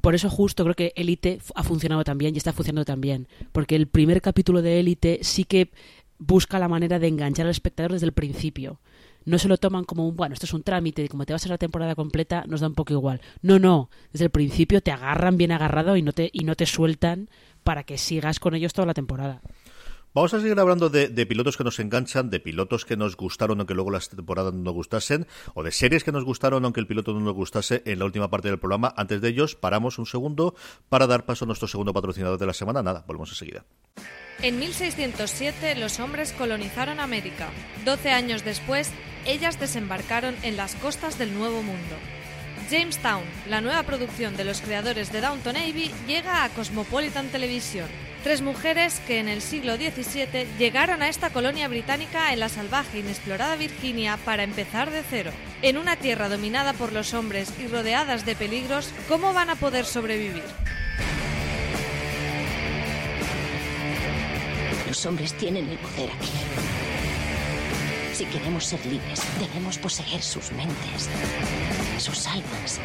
B: por eso justo creo que Elite ha funcionado también y está funcionando también. Porque el primer capítulo de Elite sí que busca la manera de enganchar al espectador desde el principio. No se lo toman como un, bueno, esto es un trámite, como te va a la temporada completa, nos da un poco igual. No, no, desde el principio te agarran bien agarrado y no te, y no te sueltan para que sigas con ellos toda la temporada.
A: Vamos a seguir hablando de, pilotos que nos enganchan, de pilotos que nos gustaron aunque luego las temporadas no nos gustasen, o de series que nos gustaron aunque el piloto no nos gustase en la última parte del programa. Antes de ellos, paramos un segundo para dar paso a nuestro segundo patrocinador de la semana. Nada, volvemos enseguida.
F: En 1607 los hombres colonizaron América. Doce años después, ellas desembarcaron en las costas del Nuevo Mundo. Jamestown, la nueva producción de los creadores de Downton Abbey, llega a Cosmopolitan Televisión. Tres mujeres que en el siglo XVII llegaron a esta colonia británica en la salvaje e inexplorada Virginia para empezar de cero. En una tierra dominada por los hombres y rodeadas de peligros, ¿cómo van a poder sobrevivir?
I: Los hombres tienen el poder aquí. Si queremos ser libres, debemos poseer sus mentes, sus almas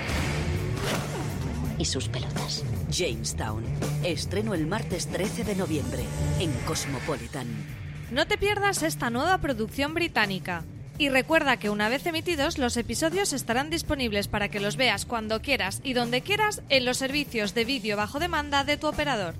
I: y sus pelotas.
K: Jamestown. Estreno el martes 13 de noviembre en Cosmopolitan.
F: No te pierdas esta nueva producción británica. Y recuerda que una vez emitidos, los episodios estarán disponibles para que los veas cuando quieras y donde quieras en los servicios de vídeo bajo demanda de tu operador.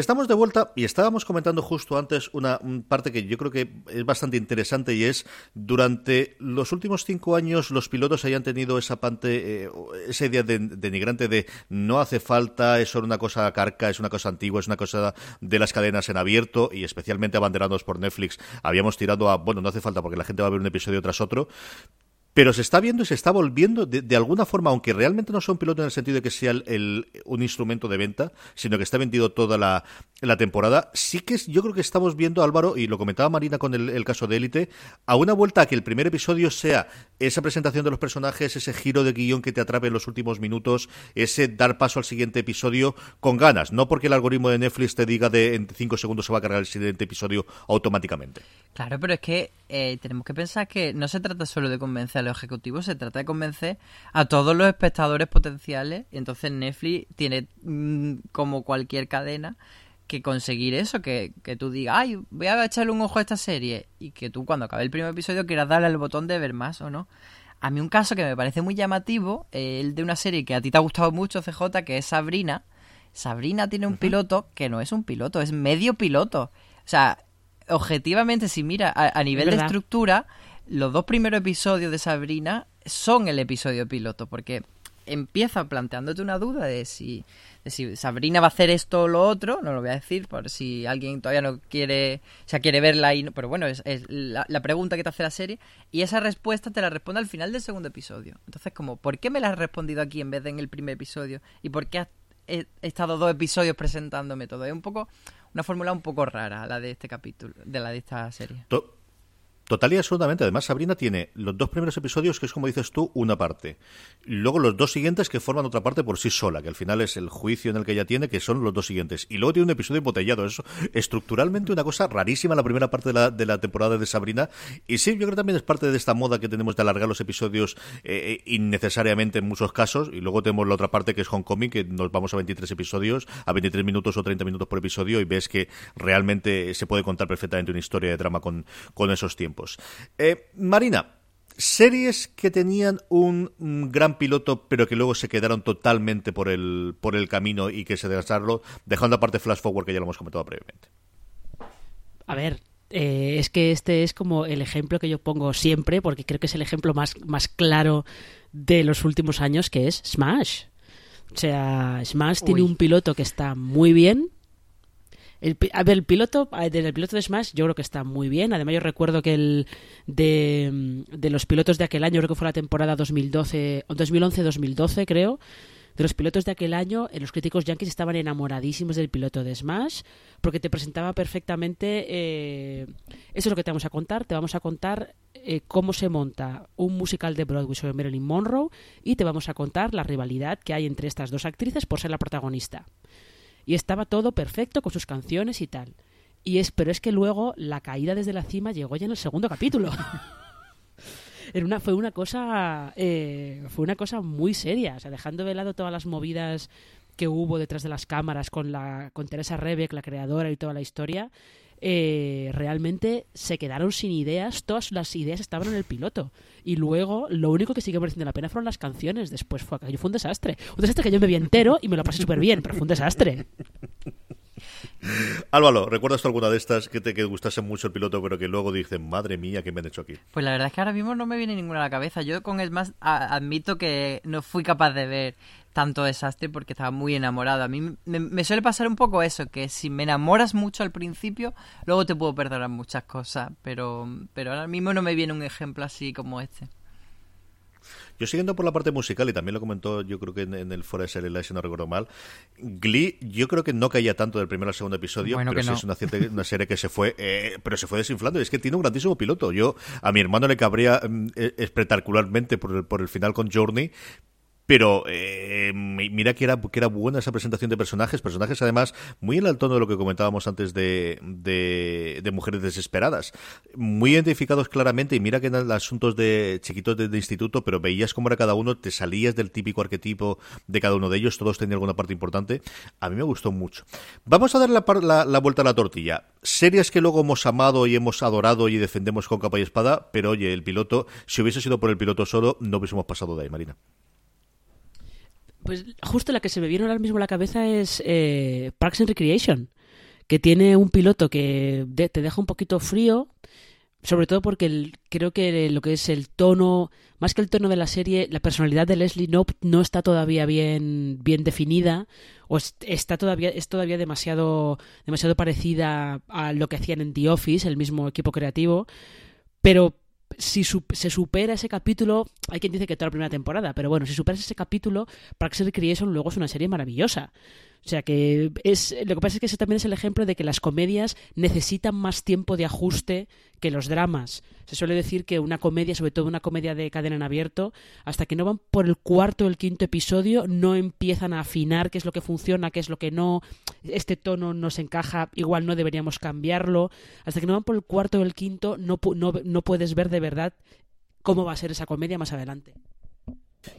A: Estamos de vuelta y estábamos comentando justo antes una parte que yo creo que es bastante interesante y es durante los últimos cinco años los pilotos hayan tenido esa parte, eh, esa idea de, denigrante de no hace falta, es solo una cosa carca, es una cosa antigua, es una cosa de las cadenas en abierto y especialmente abanderados por Netflix. Habíamos tirado a, bueno, no hace falta porque la gente va a ver un episodio tras otro, pero se está viendo y se está volviendo de, alguna forma, aunque realmente no sea un piloto en el sentido de que sea el, un instrumento de venta, sino que está vendido toda la, temporada, sí que yo creo que estamos viendo, Álvaro, y lo comentaba Marina con el, caso de Élite, a una vuelta a que el primer episodio sea esa presentación de los personajes, ese giro de guion que te atrape en los últimos minutos, ese dar paso al siguiente episodio con ganas, no porque el algoritmo de Netflix te diga de en cinco segundos se va a cargar el siguiente episodio automáticamente.
C: Claro, pero es que eh, tenemos que pensar que no se trata solo de convencer a ejecutivos, se trata de convencer a todos los espectadores potenciales. Y entonces Netflix tiene, mmm, como cualquier cadena, que conseguir eso, que, que tú digas, ay, voy a echarle un ojo a esta serie. Y que tú cuando acabe el primer episodio quieras darle al botón de ver más o no. A mí un caso que me parece muy llamativo, el de una serie que a ti te ha gustado mucho, CJ, que es Sabrina. Sabrina tiene un piloto que no es un piloto, es medio piloto. O sea, objetivamente, si mira a, a nivel de estructura, los dos primeros episodios de Sabrina son el episodio piloto, porque empieza planteándote una duda de si, de si Sabrina va a hacer esto o lo otro, no lo voy a decir por si alguien todavía no quiere, o sea, quiere verla y no- pero bueno, es, la, pregunta que te hace la serie y esa respuesta te la responde al final del segundo episodio. Entonces, como, ¿por qué me la has respondido aquí en vez de en el primer episodio? ¿Y por qué has estado dos episodios presentándome todo? Es un poco una fórmula un poco rara la de este capítulo, de la de esta serie.
A: Total y absolutamente. Además, Sabrina tiene los dos primeros episodios, que es como dices tú, una parte. Luego los dos siguientes que forman otra parte por sí sola, que al final es el juicio en el que ella tiene, que son los dos siguientes. Y luego tiene un episodio embotellado. Eso estructuralmente una cosa rarísima la primera parte de la, de la temporada de Sabrina. Y sí, yo creo que también es parte de esta moda que tenemos de alargar los episodios eh, innecesariamente en muchos casos. Y luego tenemos la otra parte que es Homecoming, que nos vamos a 23 episodios, a 23 minutos o 30 minutos por episodio y ves que realmente se puede contar perfectamente una historia de drama con esos tiempos. Eh, Marina, series que tenían un gran piloto pero que luego se quedaron totalmente por el, por el camino y que se desarrollaron, dejando aparte Flash Forward que ya lo hemos comentado previamente.
B: A ver, eh, es que este es como el ejemplo que yo pongo siempre, porque creo que es el ejemplo más, más claro de los últimos años, que es Smash. O sea, Smash tiene un piloto que está muy bien. El, a piloto, piloto de Smash yo creo que está muy bien. Además, yo recuerdo que el de, los pilotos de aquel año, creo que fue la temporada 2012, o 2011-2012, creo. De los pilotos de aquel año, eh, los críticos yankees estaban enamoradísimos del piloto de Smash, porque te presentaba perfectamente. eh, eso es lo que te vamos a contar. Te vamos a contar eh, cómo se monta un musical de Broadway sobre Marilyn Monroe y te vamos a contar la rivalidad que hay entre estas dos actrices por ser la protagonista. Y estaba todo perfecto con sus canciones y tal. Y es, pero es que luego la caída desde la cima llegó ya en el segundo capítulo. Era una, fue una cosa eh, fue una cosa muy seria, o sea, dejando de lado todas las movidas que hubo detrás de las cámaras con la con Teresa Rebeck, la creadora y toda la historia, eh, realmente se quedaron sin ideas, todas las ideas estaban en el piloto. Y luego lo único que siguió mereciendo la pena fueron las canciones. Después fue aquello, fue un desastre. Un desastre que yo me vi entero y me lo pasé súper bien, pero fue un desastre.
A: Álvaro, ¿recuerdas tú alguna de estas que te que gustase mucho el piloto, pero que luego dicen, madre mía, ¿qué me han hecho aquí?
C: Pues la verdad es que ahora mismo no me viene ninguna a la cabeza. Yo con el más admito que no fui capaz de ver tanto desastre porque estaba muy enamorado. A mí me, me suele pasar un poco eso, que si me enamoras mucho al principio, luego te puedo perdonar muchas cosas, pero, pero ahora mismo no me viene un ejemplo así como este.
A: Yo siguiendo por la parte musical, y también lo comentó yo creo que en, en el Fuera de Serie Live, si no recuerdo mal, Glee yo creo que no caía tanto del primero al segundo episodio,
C: Bueno,
A: pero sí
C: no.
A: es una, serie que se fue, eh, pero se fue desinflando, y es que tiene un grandísimo piloto. Yo a mi hermano le cabría mm, eh, espectacularmente por el, por el final con Journey, pero eh, mi- mira que era, que era buena esa presentación de personajes, personajes además muy en el tono de lo que comentábamos antes de, de, mujeres desesperadas, muy identificados claramente y mira que eran asuntos de chiquitos de, instituto, pero veías cómo era cada uno, te salías del típico arquetipo de cada uno de ellos, todos tenían alguna parte importante, a mí me gustó mucho. Vamos a dar la, la, la vuelta a la tortilla. Series que luego hemos amado y hemos adorado y defendemos con capa y espada, pero oye, el piloto, si hubiese sido por el piloto solo, no hubiésemos pasado de ahí, Marina.
B: Pues justo la que se me viene ahora mismo a la cabeza es eh, Parks and Recreation, que tiene un piloto que te deja un poquito frío, sobre todo porque creo que lo que es el tono, más que el tono de la serie, la personalidad de Leslie Knope no está todavía bien, bien definida o es- está todavía es todavía demasiado demasiado parecida a lo que hacían en The Office, el mismo equipo creativo, pero si su- se supera ese capítulo, hay quien dice que toda la primera temporada, pero bueno, si superas ese capítulo, Parks and Recreation luego es una serie maravillosa. O sea que es lo que pasa es que ese también es el ejemplo de que las comedias necesitan más tiempo de ajuste que los dramas. Se suele decir que una comedia, sobre todo una comedia de cadena en abierto, hasta que no van por el cuarto o el quinto episodio, no empiezan a afinar qué es lo que funciona, qué es lo que no, este tono nos encaja, igual no deberíamos cambiarlo. Hasta que no van por el cuarto o el quinto, no, no, no puedes ver de verdad cómo va a ser esa comedia más adelante.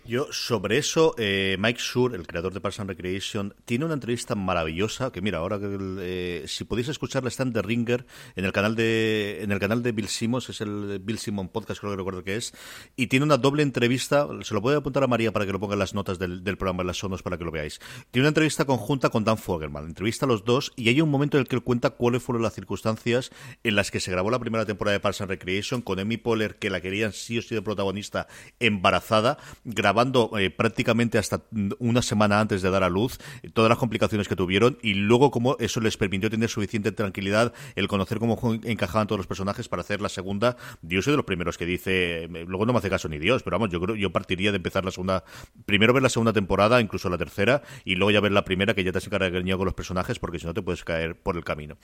A: Yo, sobre eso, eh, Mike Schur, el creador de Parks and Recreation, tiene una entrevista maravillosa que, mira, ahora que eh, si podéis escucharla está en The Ringer, en el canal de en el canal de Bill Simmons, es el Bill Simon Podcast, creo que recuerdo que es, y tiene una doble entrevista, se lo voy a apuntar a María para que lo ponga en las notas del, programa, en las sonos, para que lo veáis. Tiene una entrevista conjunta con Dan Fogelman, entrevista a los dos, y hay un momento en el que él cuenta cuáles fueron las circunstancias en las que se grabó la primera temporada de Parks and Recreation, con Emmy Poehler, que la querían sí o sí de protagonista, embarazada, grabando eh, prácticamente hasta una semana antes de dar a luz, todas las complicaciones que tuvieron y luego cómo eso les permitió tener suficiente tranquilidad, el conocer cómo encajaban todos los personajes para hacer la segunda. Dios soy de los primeros que dice, luego no me hace caso ni Dios, pero vamos, yo creo, yo partiría de empezar la segunda, primero ver la segunda temporada, incluso la tercera, y luego ya ver la primera que ya te has encargado con los personajes, porque si no te puedes caer por el camino.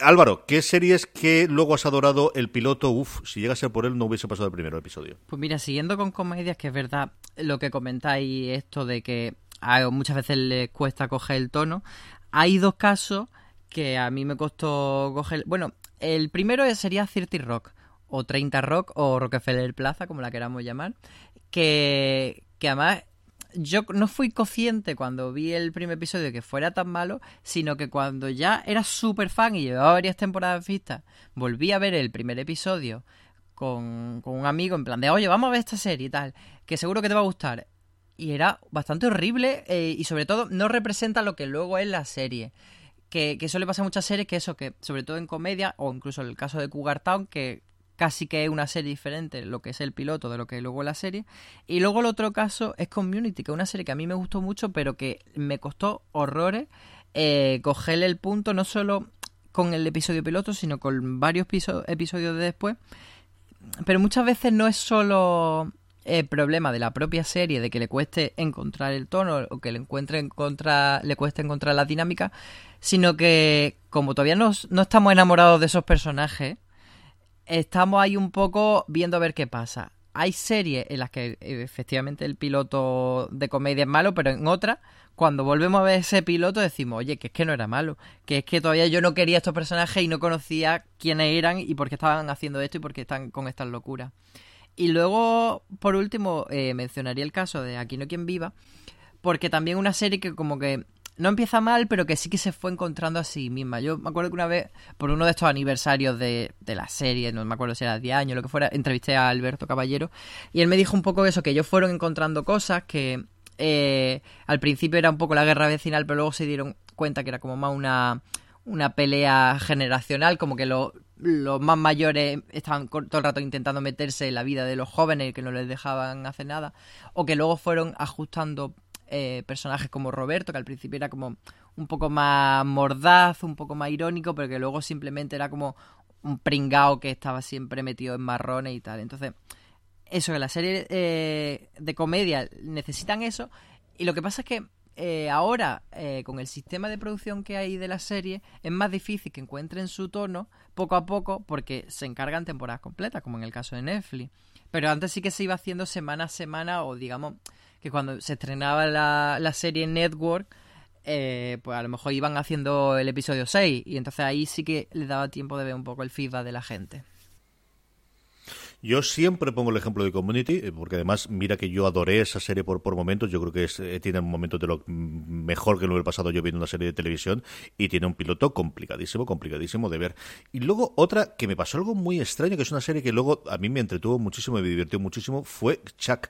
A: Álvaro, ¿qué series que luego has adorado el piloto? Uf, si llegase por él no hubiese pasado el primer episodio.
C: Pues mira, siguiendo con comedias, que es verdad lo que comentáis, esto de que a, muchas veces les cuesta coger el tono, hay dos casos que a mí me costó coger... Bueno, el primero sería 30 Rock, o 30 Rock, o Rockefeller Plaza, como la queramos llamar, que, que además yo no fui consciente cuando vi el primer episodio que fuera tan malo, sino que cuando ya era súper fan y llevaba varias temporadas vistas, volví a ver el primer episodio con, un amigo en plan de, oye, vamos a ver esta serie y tal, que seguro que te va a gustar. Y era bastante horrible eh, y sobre todo no representa lo que luego es la serie. Que, que suele pasar en muchas series que eso, que sobre todo en comedia, o incluso en el caso de Cougar Town, que casi que es una serie diferente lo que es el piloto de lo que luego es la serie. Y luego el otro caso es Community, que es una serie que a mí me gustó mucho, pero que me costó horrores eh, cogerle el punto, no solo con el episodio piloto, sino con varios episodios de después. Pero muchas veces no es solo el problema de la propia serie, de que le cueste encontrar el tono o que le, encuentre encontrar, le cueste encontrar la dinámica, sino que como todavía no, no estamos enamorados de esos personajes, estamos ahí un poco viendo a ver qué pasa. Hay series en las que efectivamente el piloto de comedia es malo, pero en otras, cuando volvemos a ver ese piloto, decimos, oye, que es que no era malo, que es que todavía yo no quería estos personajes y no conocía quiénes eran y por qué estaban haciendo esto y por qué están con estas locuras. Y luego, por último, eh, mencionaría el caso de Aquí no quien viva, porque también una serie que como que no empieza mal, pero que sí que se fue encontrando a sí misma. Yo me acuerdo que una vez, por uno de estos aniversarios de, de la serie, no me acuerdo si era 10 años lo que fuera, entrevisté a Alberto Caballero y él me dijo un poco eso, que ellos fueron encontrando cosas que eh, al principio era un poco la guerra vecinal, pero luego se dieron cuenta que era como más una, una pelea generacional, como que los más mayores estaban todo el rato intentando meterse en la vida de los jóvenes que no les dejaban hacer nada, o que luego fueron ajustando eh, personajes como Roberto, que al principio era como un poco más mordaz, un poco más irónico, pero que luego simplemente era como un pringao que estaba siempre metido en marrones y tal. Entonces, eso, que las series eh, de comedia necesitan eso. Y lo que pasa es que eh, ahora, con el sistema de producción que hay de la serie, es más difícil que encuentren su tono poco a poco porque se encargan temporadas completas, como en el caso de Netflix. Pero antes sí que se iba haciendo semana a semana o digamos que cuando se estrenaba la, la serie Network, eh, pues a lo mejor iban haciendo el episodio 6 y entonces ahí sí que le daba tiempo de ver un poco el feedback de la gente.
A: Yo siempre pongo el ejemplo de Community, eh, porque además, mira que yo adoré esa serie por, por momentos. Yo creo que eh, tiene momentos de lo mejor que lo he pasado yo viendo una serie de televisión y tiene un piloto complicadísimo, complicadísimo de ver. Y luego otra que me pasó algo muy extraño, que es una serie que luego a mí me entretuvo muchísimo, me divirtió muchísimo, fue Chuck.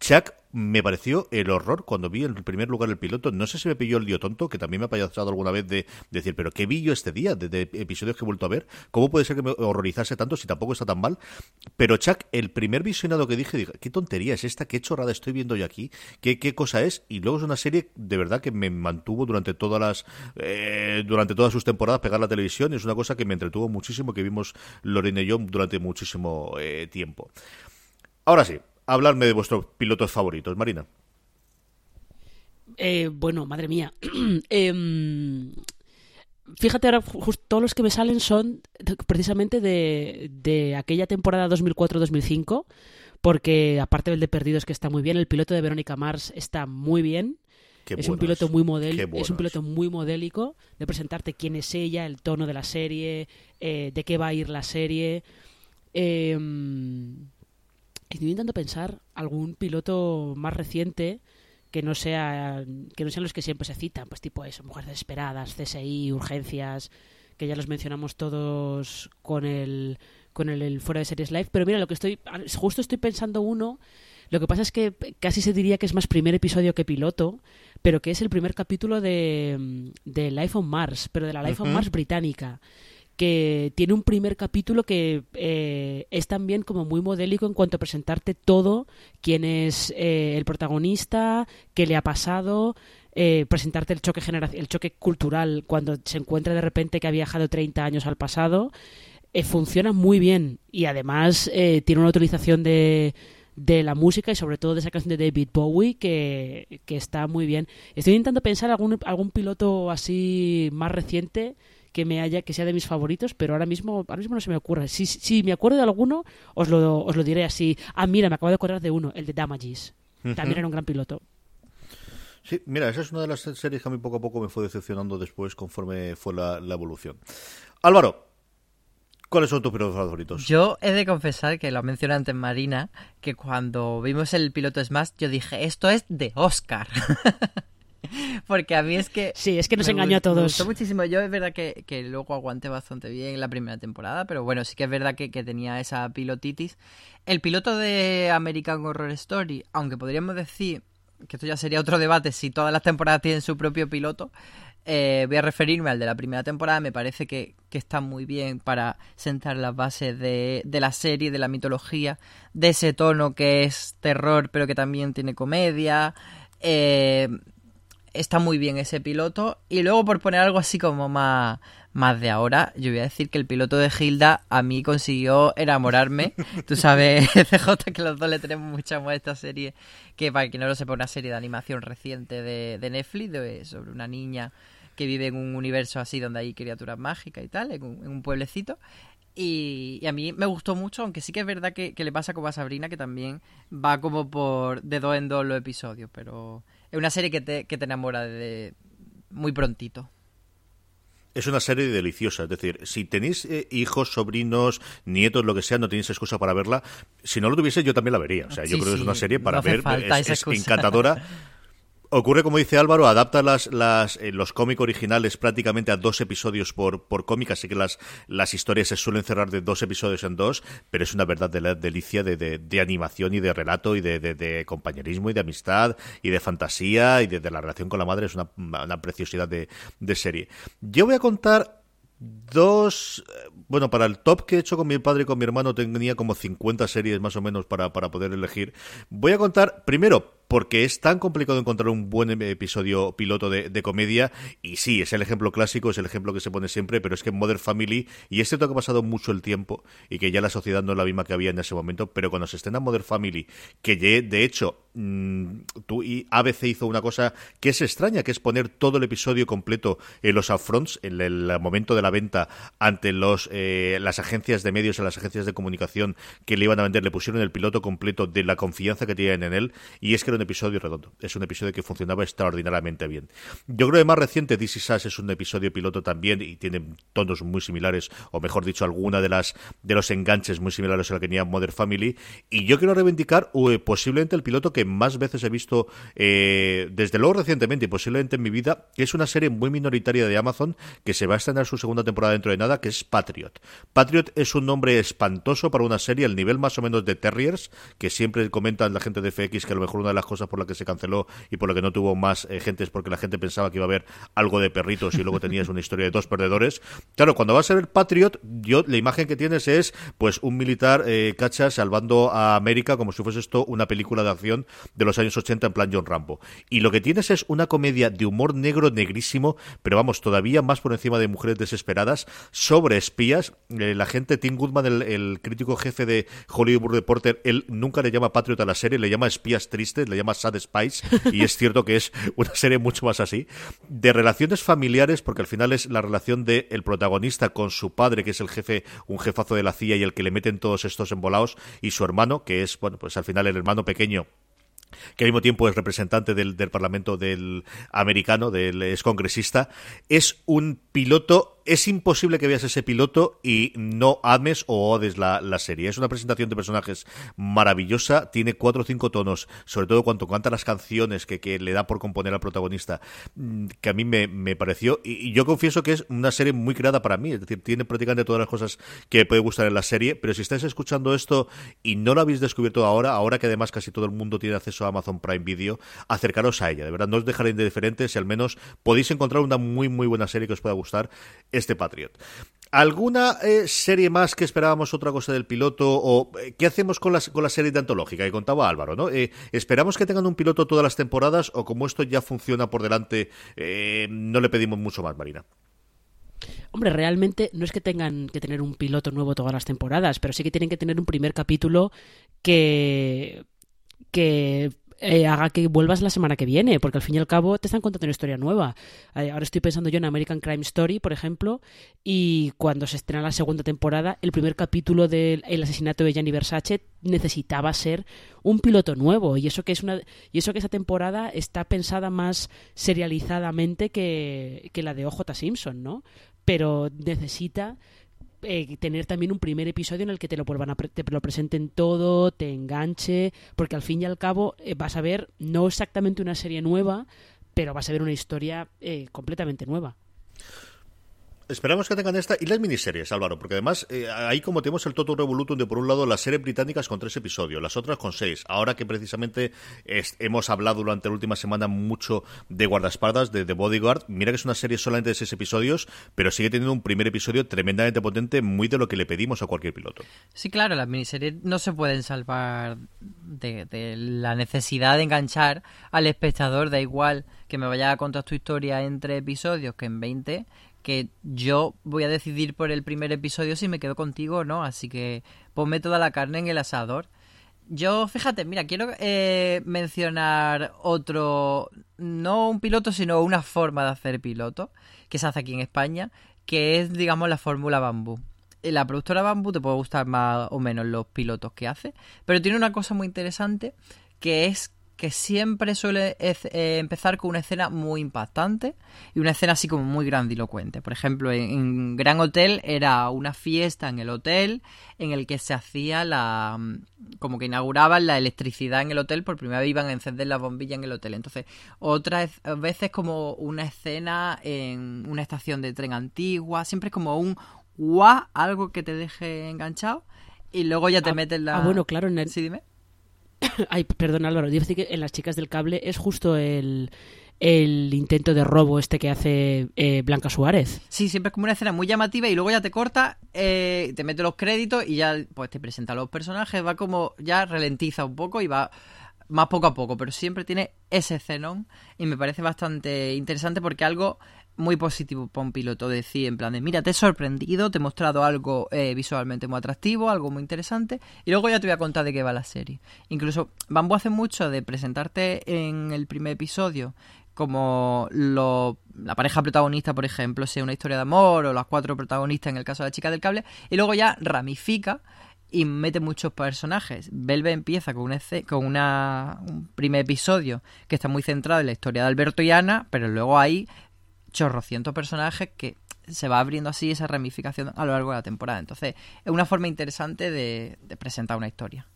A: Chuck me pareció el horror cuando vi en primer lugar el piloto. No sé si me pilló el lío tonto, que también me ha pasado alguna vez de, decir, pero ¿qué vi yo este día? De, episodios que he vuelto a ver. ¿Cómo puede ser que me horrorizase tanto si tampoco está tan mal? Pero Chuck, el primer visionado que dije, ¿qué tontería es esta? ¿Qué chorrada estoy viendo yo aquí? ¿Qué, qué cosa es? Y luego es una serie de verdad que me mantuvo durante todas las eh, durante todas sus temporadas pegar la televisión. Y es una cosa que me entretuvo muchísimo, que vimos Lorena y yo durante muchísimo eh, tiempo. Ahora sí, hablarme de vuestros pilotos favoritos, Marina.
B: Eh, bueno, madre mía. Em, fíjate, ahora todos los que me salen son precisamente de, de aquella temporada 2004-2005, porque aparte del de Perdidos que está muy bien, el piloto de Verónica Mars está muy bien. es un piloto muy modélico, es un piloto muy modélico de presentarte quién es ella, el tono de la serie, eh, de qué va a ir la serie. Eh, Estoy intentando pensar algún piloto más reciente que no sea que no sean los que siempre se citan, pues tipo eso, mujeres desesperadas, CSI, urgencias, que ya los mencionamos todos con el con el, fuera de series live, pero mira, lo que estoy justo estoy pensando uno, lo que pasa es que casi se diría que es más primer episodio que piloto, pero que es el primer capítulo de, de Life on Mars, pero de la Life on Mars británica que tiene un primer capítulo que eh, es también como muy modélico en cuanto a presentarte todo, quién es eh, el protagonista, qué le ha pasado, eh, presentarte el choque el choque cultural cuando se encuentra de repente que ha viajado 30 años al pasado, funciona muy bien y además tiene una utilización de, de la música y sobre todo de esa canción de David Bowie que, que está muy bien. Estoy intentando pensar algún, algún piloto así más reciente que me haya que sea de mis favoritos, pero ahora mismo ahora mismo no se me ocurre. Si, si me acuerdo de alguno, os lo, os lo diré así. Ah, mira, me acabo de acordar de uno, el de Damages. También era un gran piloto.
A: Sí, mira, esa es una de las series que a mí poco a poco me fue decepcionando después conforme fue la, evolución. Álvaro, ¿Cuáles son tus pilotos favoritos?
C: Yo he de confesar que lo mencioné antes Marina, que cuando vimos el piloto Smash yo dije, esto es de Oscar. Porque a mí es que...
B: Sí, es que nos engañó a todos. Me
C: gustó muchísimo. Yo es verdad que, que, luego aguanté bastante bien la primera temporada, pero bueno, sí que es verdad que, que tenía esa pilotitis. El piloto de American Horror Story, aunque podríamos decir que esto ya sería otro debate si todas las temporadas tienen su propio piloto, eh, voy a referirme al de la primera temporada, me parece que, que está muy bien para sentar las bases de, de, la serie, de la mitología, de ese tono que es terror pero que también tiene comedia. Eh, está muy bien ese piloto. Y luego, por poner algo así como más, más de ahora, yo voy a decir que el piloto de Hilda a mí consiguió enamorarme. Tú sabes, CJ, que los dos le tenemos mucha amor a esta serie, que para quien no lo sepa, una serie de animación reciente de, de Netflix sobre una niña que vive en un universo así donde hay criaturas mágicas y tal, en un, pueblecito. Y, a mí me gustó mucho, aunque sí que es verdad que, que, le pasa como a Sabrina, que también va como por de dos en dos los episodios, pero es una serie que te, que te enamora de muy prontito.
A: Es una serie deliciosa, es decir, si tenéis eh, hijos, sobrinos, nietos, lo que sea, no tenéis excusa para verla. Si no lo tuviese, yo también la vería. O sea, yo creo que es una serie para ver, es encantadora. Ocurre, como dice Álvaro, adapta las, las, eh, los cómics originales prácticamente a dos episodios por, por cómic, así que las, historias se suelen cerrar de dos episodios en dos, pero es una verdad de la delicia de, de, animación y de relato y de, de, compañerismo y de amistad y de fantasía y de, la relación con la madre. Es una, preciosidad de, serie. Yo voy a contar dos eh, bueno, para el top que he hecho con mi padre y con mi hermano tenía como 50 series más o menos para poder elegir. Voy a contar primero porque es tan complicado encontrar un buen episodio piloto de, comedia. Y sí, es el ejemplo clásico, es el ejemplo que se pone siempre, pero es que Modern Family, y es cierto que ha pasado mucho el tiempo y que ya la sociedad no es la misma que había en ese momento, pero cuando se estrena Modern Family, que de hecho mm, tú y ABC hizo una cosa que es extraña, que es poner todo el episodio completo en los upfronts, en el momento de la venta ante los eh, las agencias de medios, en las agencias de comunicación que le iban a vender, le pusieron el piloto completo de la confianza que tienen en él, y es que era un episodio redondo. Es un episodio que funcionaba extraordinariamente bien. Yo creo que más reciente, This Is es un episodio piloto también y tiene tonos muy similares, o mejor dicho, alguna de las de los enganches muy similares a la que tenía Mother Family. Y yo quiero reivindicar posiblemente el piloto que más veces he visto, eh, desde luego recientemente y posiblemente en mi vida, que es una serie muy minoritaria de Amazon que se va a estrenar su segunda temporada dentro de nada, que es Patriot. Patriot es un nombre espantoso para una serie al nivel más o menos de Terriers, que siempre comentan la gente de FX que a lo mejor una de las cosas por la que se canceló y por la que no tuvo más eh, gente es porque la gente pensaba que iba a haber algo de perritos y luego tenías una historia de dos perdedores. Claro, cuando vas a ver Patriot, yo la imagen que tienes es pues un militar eh, cacha salvando a América como si fuese esto una película de acción de los años 80 en plan John Rambo. Y lo que tienes es una comedia de humor negro negrísimo, pero vamos, todavía más por encima de mujeres desesperadas, sobre espías. Eh, la gente, Tim Goodman, el, el, crítico jefe de Hollywood Reporter, él nunca le llama Patriot a la serie, le llama espías tristes, le llama Sad Spice, y es cierto que es una serie mucho más así, de relaciones familiares, porque al final es la relación de el protagonista con su padre, que es el jefe, un jefazo de la CIA y el que le meten todos estos embolados, y su hermano, que es, bueno, pues al final el hermano pequeño que al mismo tiempo es representante del, del Parlamento del americano, del es congresista, es un piloto es imposible que veas ese piloto y no ames o odies la, la serie. Es una presentación de personajes maravillosa, tiene cuatro o cinco tonos, sobre todo cuando canta las canciones que, que le da por componer al protagonista, mm, que a mí me, me pareció, y, yo confieso que es una serie muy creada para mí, es decir, tiene prácticamente todas las cosas que puede gustar en la serie, pero si estáis escuchando esto y no lo habéis descubierto ahora, ahora que además casi todo el mundo tiene acceso a Amazon Prime Video, acercaros a ella, de verdad, no os dejaré indiferentes y al menos podéis encontrar una muy muy buena serie que os pueda gustar, este Patriot. ¿Alguna eh, serie más que esperábamos otra cosa del piloto? ¿O eh, qué hacemos con la, con la serie de antológica que contaba Álvaro? ¿no? Eh, ¿Esperamos que tengan un piloto todas las temporadas o como esto ya funciona por delante, no le pedimos mucho más, Marina?
B: Hombre, realmente no es que tengan que tener un piloto nuevo todas las temporadas, pero sí que tienen que tener un primer capítulo que que eh, haga que vuelvas la semana que viene, porque al fin y al cabo te están contando una historia nueva. Eh, ahora estoy pensando yo en American Crime Story, por ejemplo, y cuando se estrena la segunda temporada, el primer capítulo del el asesinato de Gianni Versace necesitaba ser un piloto nuevo, y eso que es una y eso que esa temporada está pensada más serializadamente que, que la de OJ Simpson, ¿no? Pero necesita eh, tener también un primer episodio en el que te lo vuelvan a te lo presenten todo, te enganche, porque al fin y al cabo eh, vas a ver no exactamente una serie nueva, pero vas a ver una historia eh, completamente nueva.
A: Esperamos que tengan esta y las miniseries, Álvaro, porque además eh, ahí como tenemos el Toto Revolutum de por un lado las series británicas con tres episodios, las otras con seis. Ahora que precisamente hemos hablado durante la última semana mucho de guardaespaldas, de The Bodyguard, mira que es una serie solamente de seis episodios, pero sigue teniendo un primer episodio tremendamente potente, muy de lo que le pedimos a cualquier piloto.
C: Sí, claro, las miniseries no se pueden salvar de, de la necesidad de enganchar al espectador, da igual que me vaya a contar tu historia en tres episodios que en 20, que yo voy a decidir por el primer episodio si me quedo contigo o no, así que ponme toda la carne en el asador. Yo, fíjate, mira, quiero eh, mencionar otro, no un piloto, sino una forma de hacer piloto que se hace aquí en España, que es, digamos, la fórmula bambú. Eh, La productora Bambú te puede gustar más o menos los pilotos que hace, pero tiene una cosa muy interesante que es que siempre suele eh, empezar con una escena muy impactante y una escena así como muy grandilocuente. Por ejemplo, en, en Gran Hotel era una fiesta en el hotel en el que se hacía la... mm, como que inauguraban la electricidad en el hotel, por primera vez iban a encender la bombilla en el hotel. Entonces, otras veces como una escena en una estación de tren antigua, siempre es como un guau, algo que te deje enganchado y luego ya te
B: Ah,
C: metes la...
B: ah, bueno, claro, en el-
C: Sí, dime.
B: Ay, perdón Álvaro, yo decir que en Las chicas del cable es justo el, el intento de robo este que hace eh, Blanca Suárez.
C: Sí, siempre es como una escena muy llamativa y luego ya te corta, eh, te mete los créditos y ya pues te presenta a los personajes, va como ya ralentiza un poco y va más poco a poco, pero siempre tiene ese escenón y me parece bastante interesante porque algo muy positivo para un piloto decir en plan de mira te he sorprendido, te he mostrado algo eh, visualmente muy atractivo, algo muy interesante y luego ya te voy a contar de qué va la serie. Incluso Bambú hace mucho de presentarte en el primer episodio como lo- la pareja protagonista, por ejemplo, sea una historia de amor o las cuatro protagonistas en el caso de la chica del cable, y luego ya ramifica y mete muchos personajes. Belve empieza con, una, con un primer episodio que está muy centrado en la historia de Alberto y Ana, pero luego hay chorrocientos personajes que se va abriendo así esa ramificación a lo largo de la temporada. Entonces, es una forma interesante de, de presentar una historia.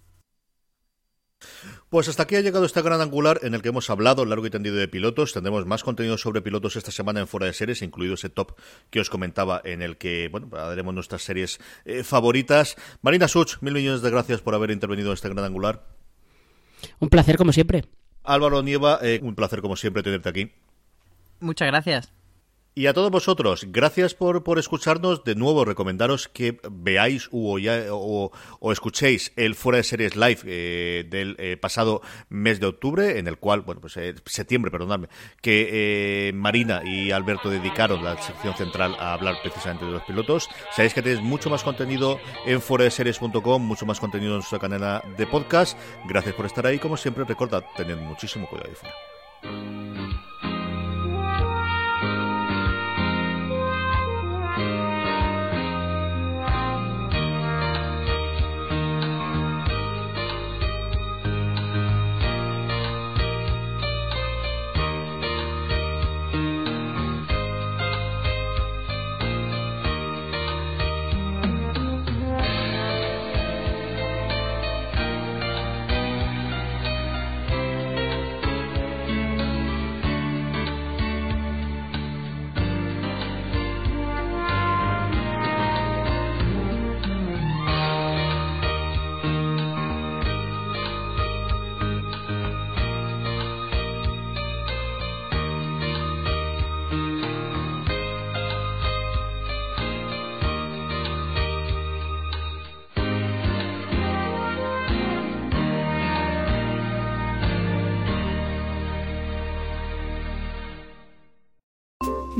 A: Pues hasta aquí ha llegado este gran angular en el que hemos hablado largo y tendido de pilotos. Tendremos más contenido sobre pilotos esta semana en Fuera de Series, incluido ese top que os comentaba en el que, bueno, haremos nuestras series eh, favoritas. Marina Such, mil millones de gracias por haber intervenido en este gran angular.
B: Un placer como siempre.
A: Álvaro Nieva, eh, un placer como siempre tenerte aquí.
C: Muchas gracias.
A: Y a todos vosotros, gracias por, por escucharnos. De nuevo, recomendaros que veáis o, ya- o- escuchéis el Fuera de Series Live eh, del eh, pasado mes de octubre, en el cual, bueno, pues eh, septiembre, perdonadme, que Marina y Alberto dedicaron la sección central a hablar precisamente de los pilotos. Sabéis que tenéis mucho más contenido en fueradeseries.com, mucho más contenido en nuestra cadena de podcast. Gracias por estar ahí. Como siempre, recordad, tened muchísimo cuidado ahí fuera.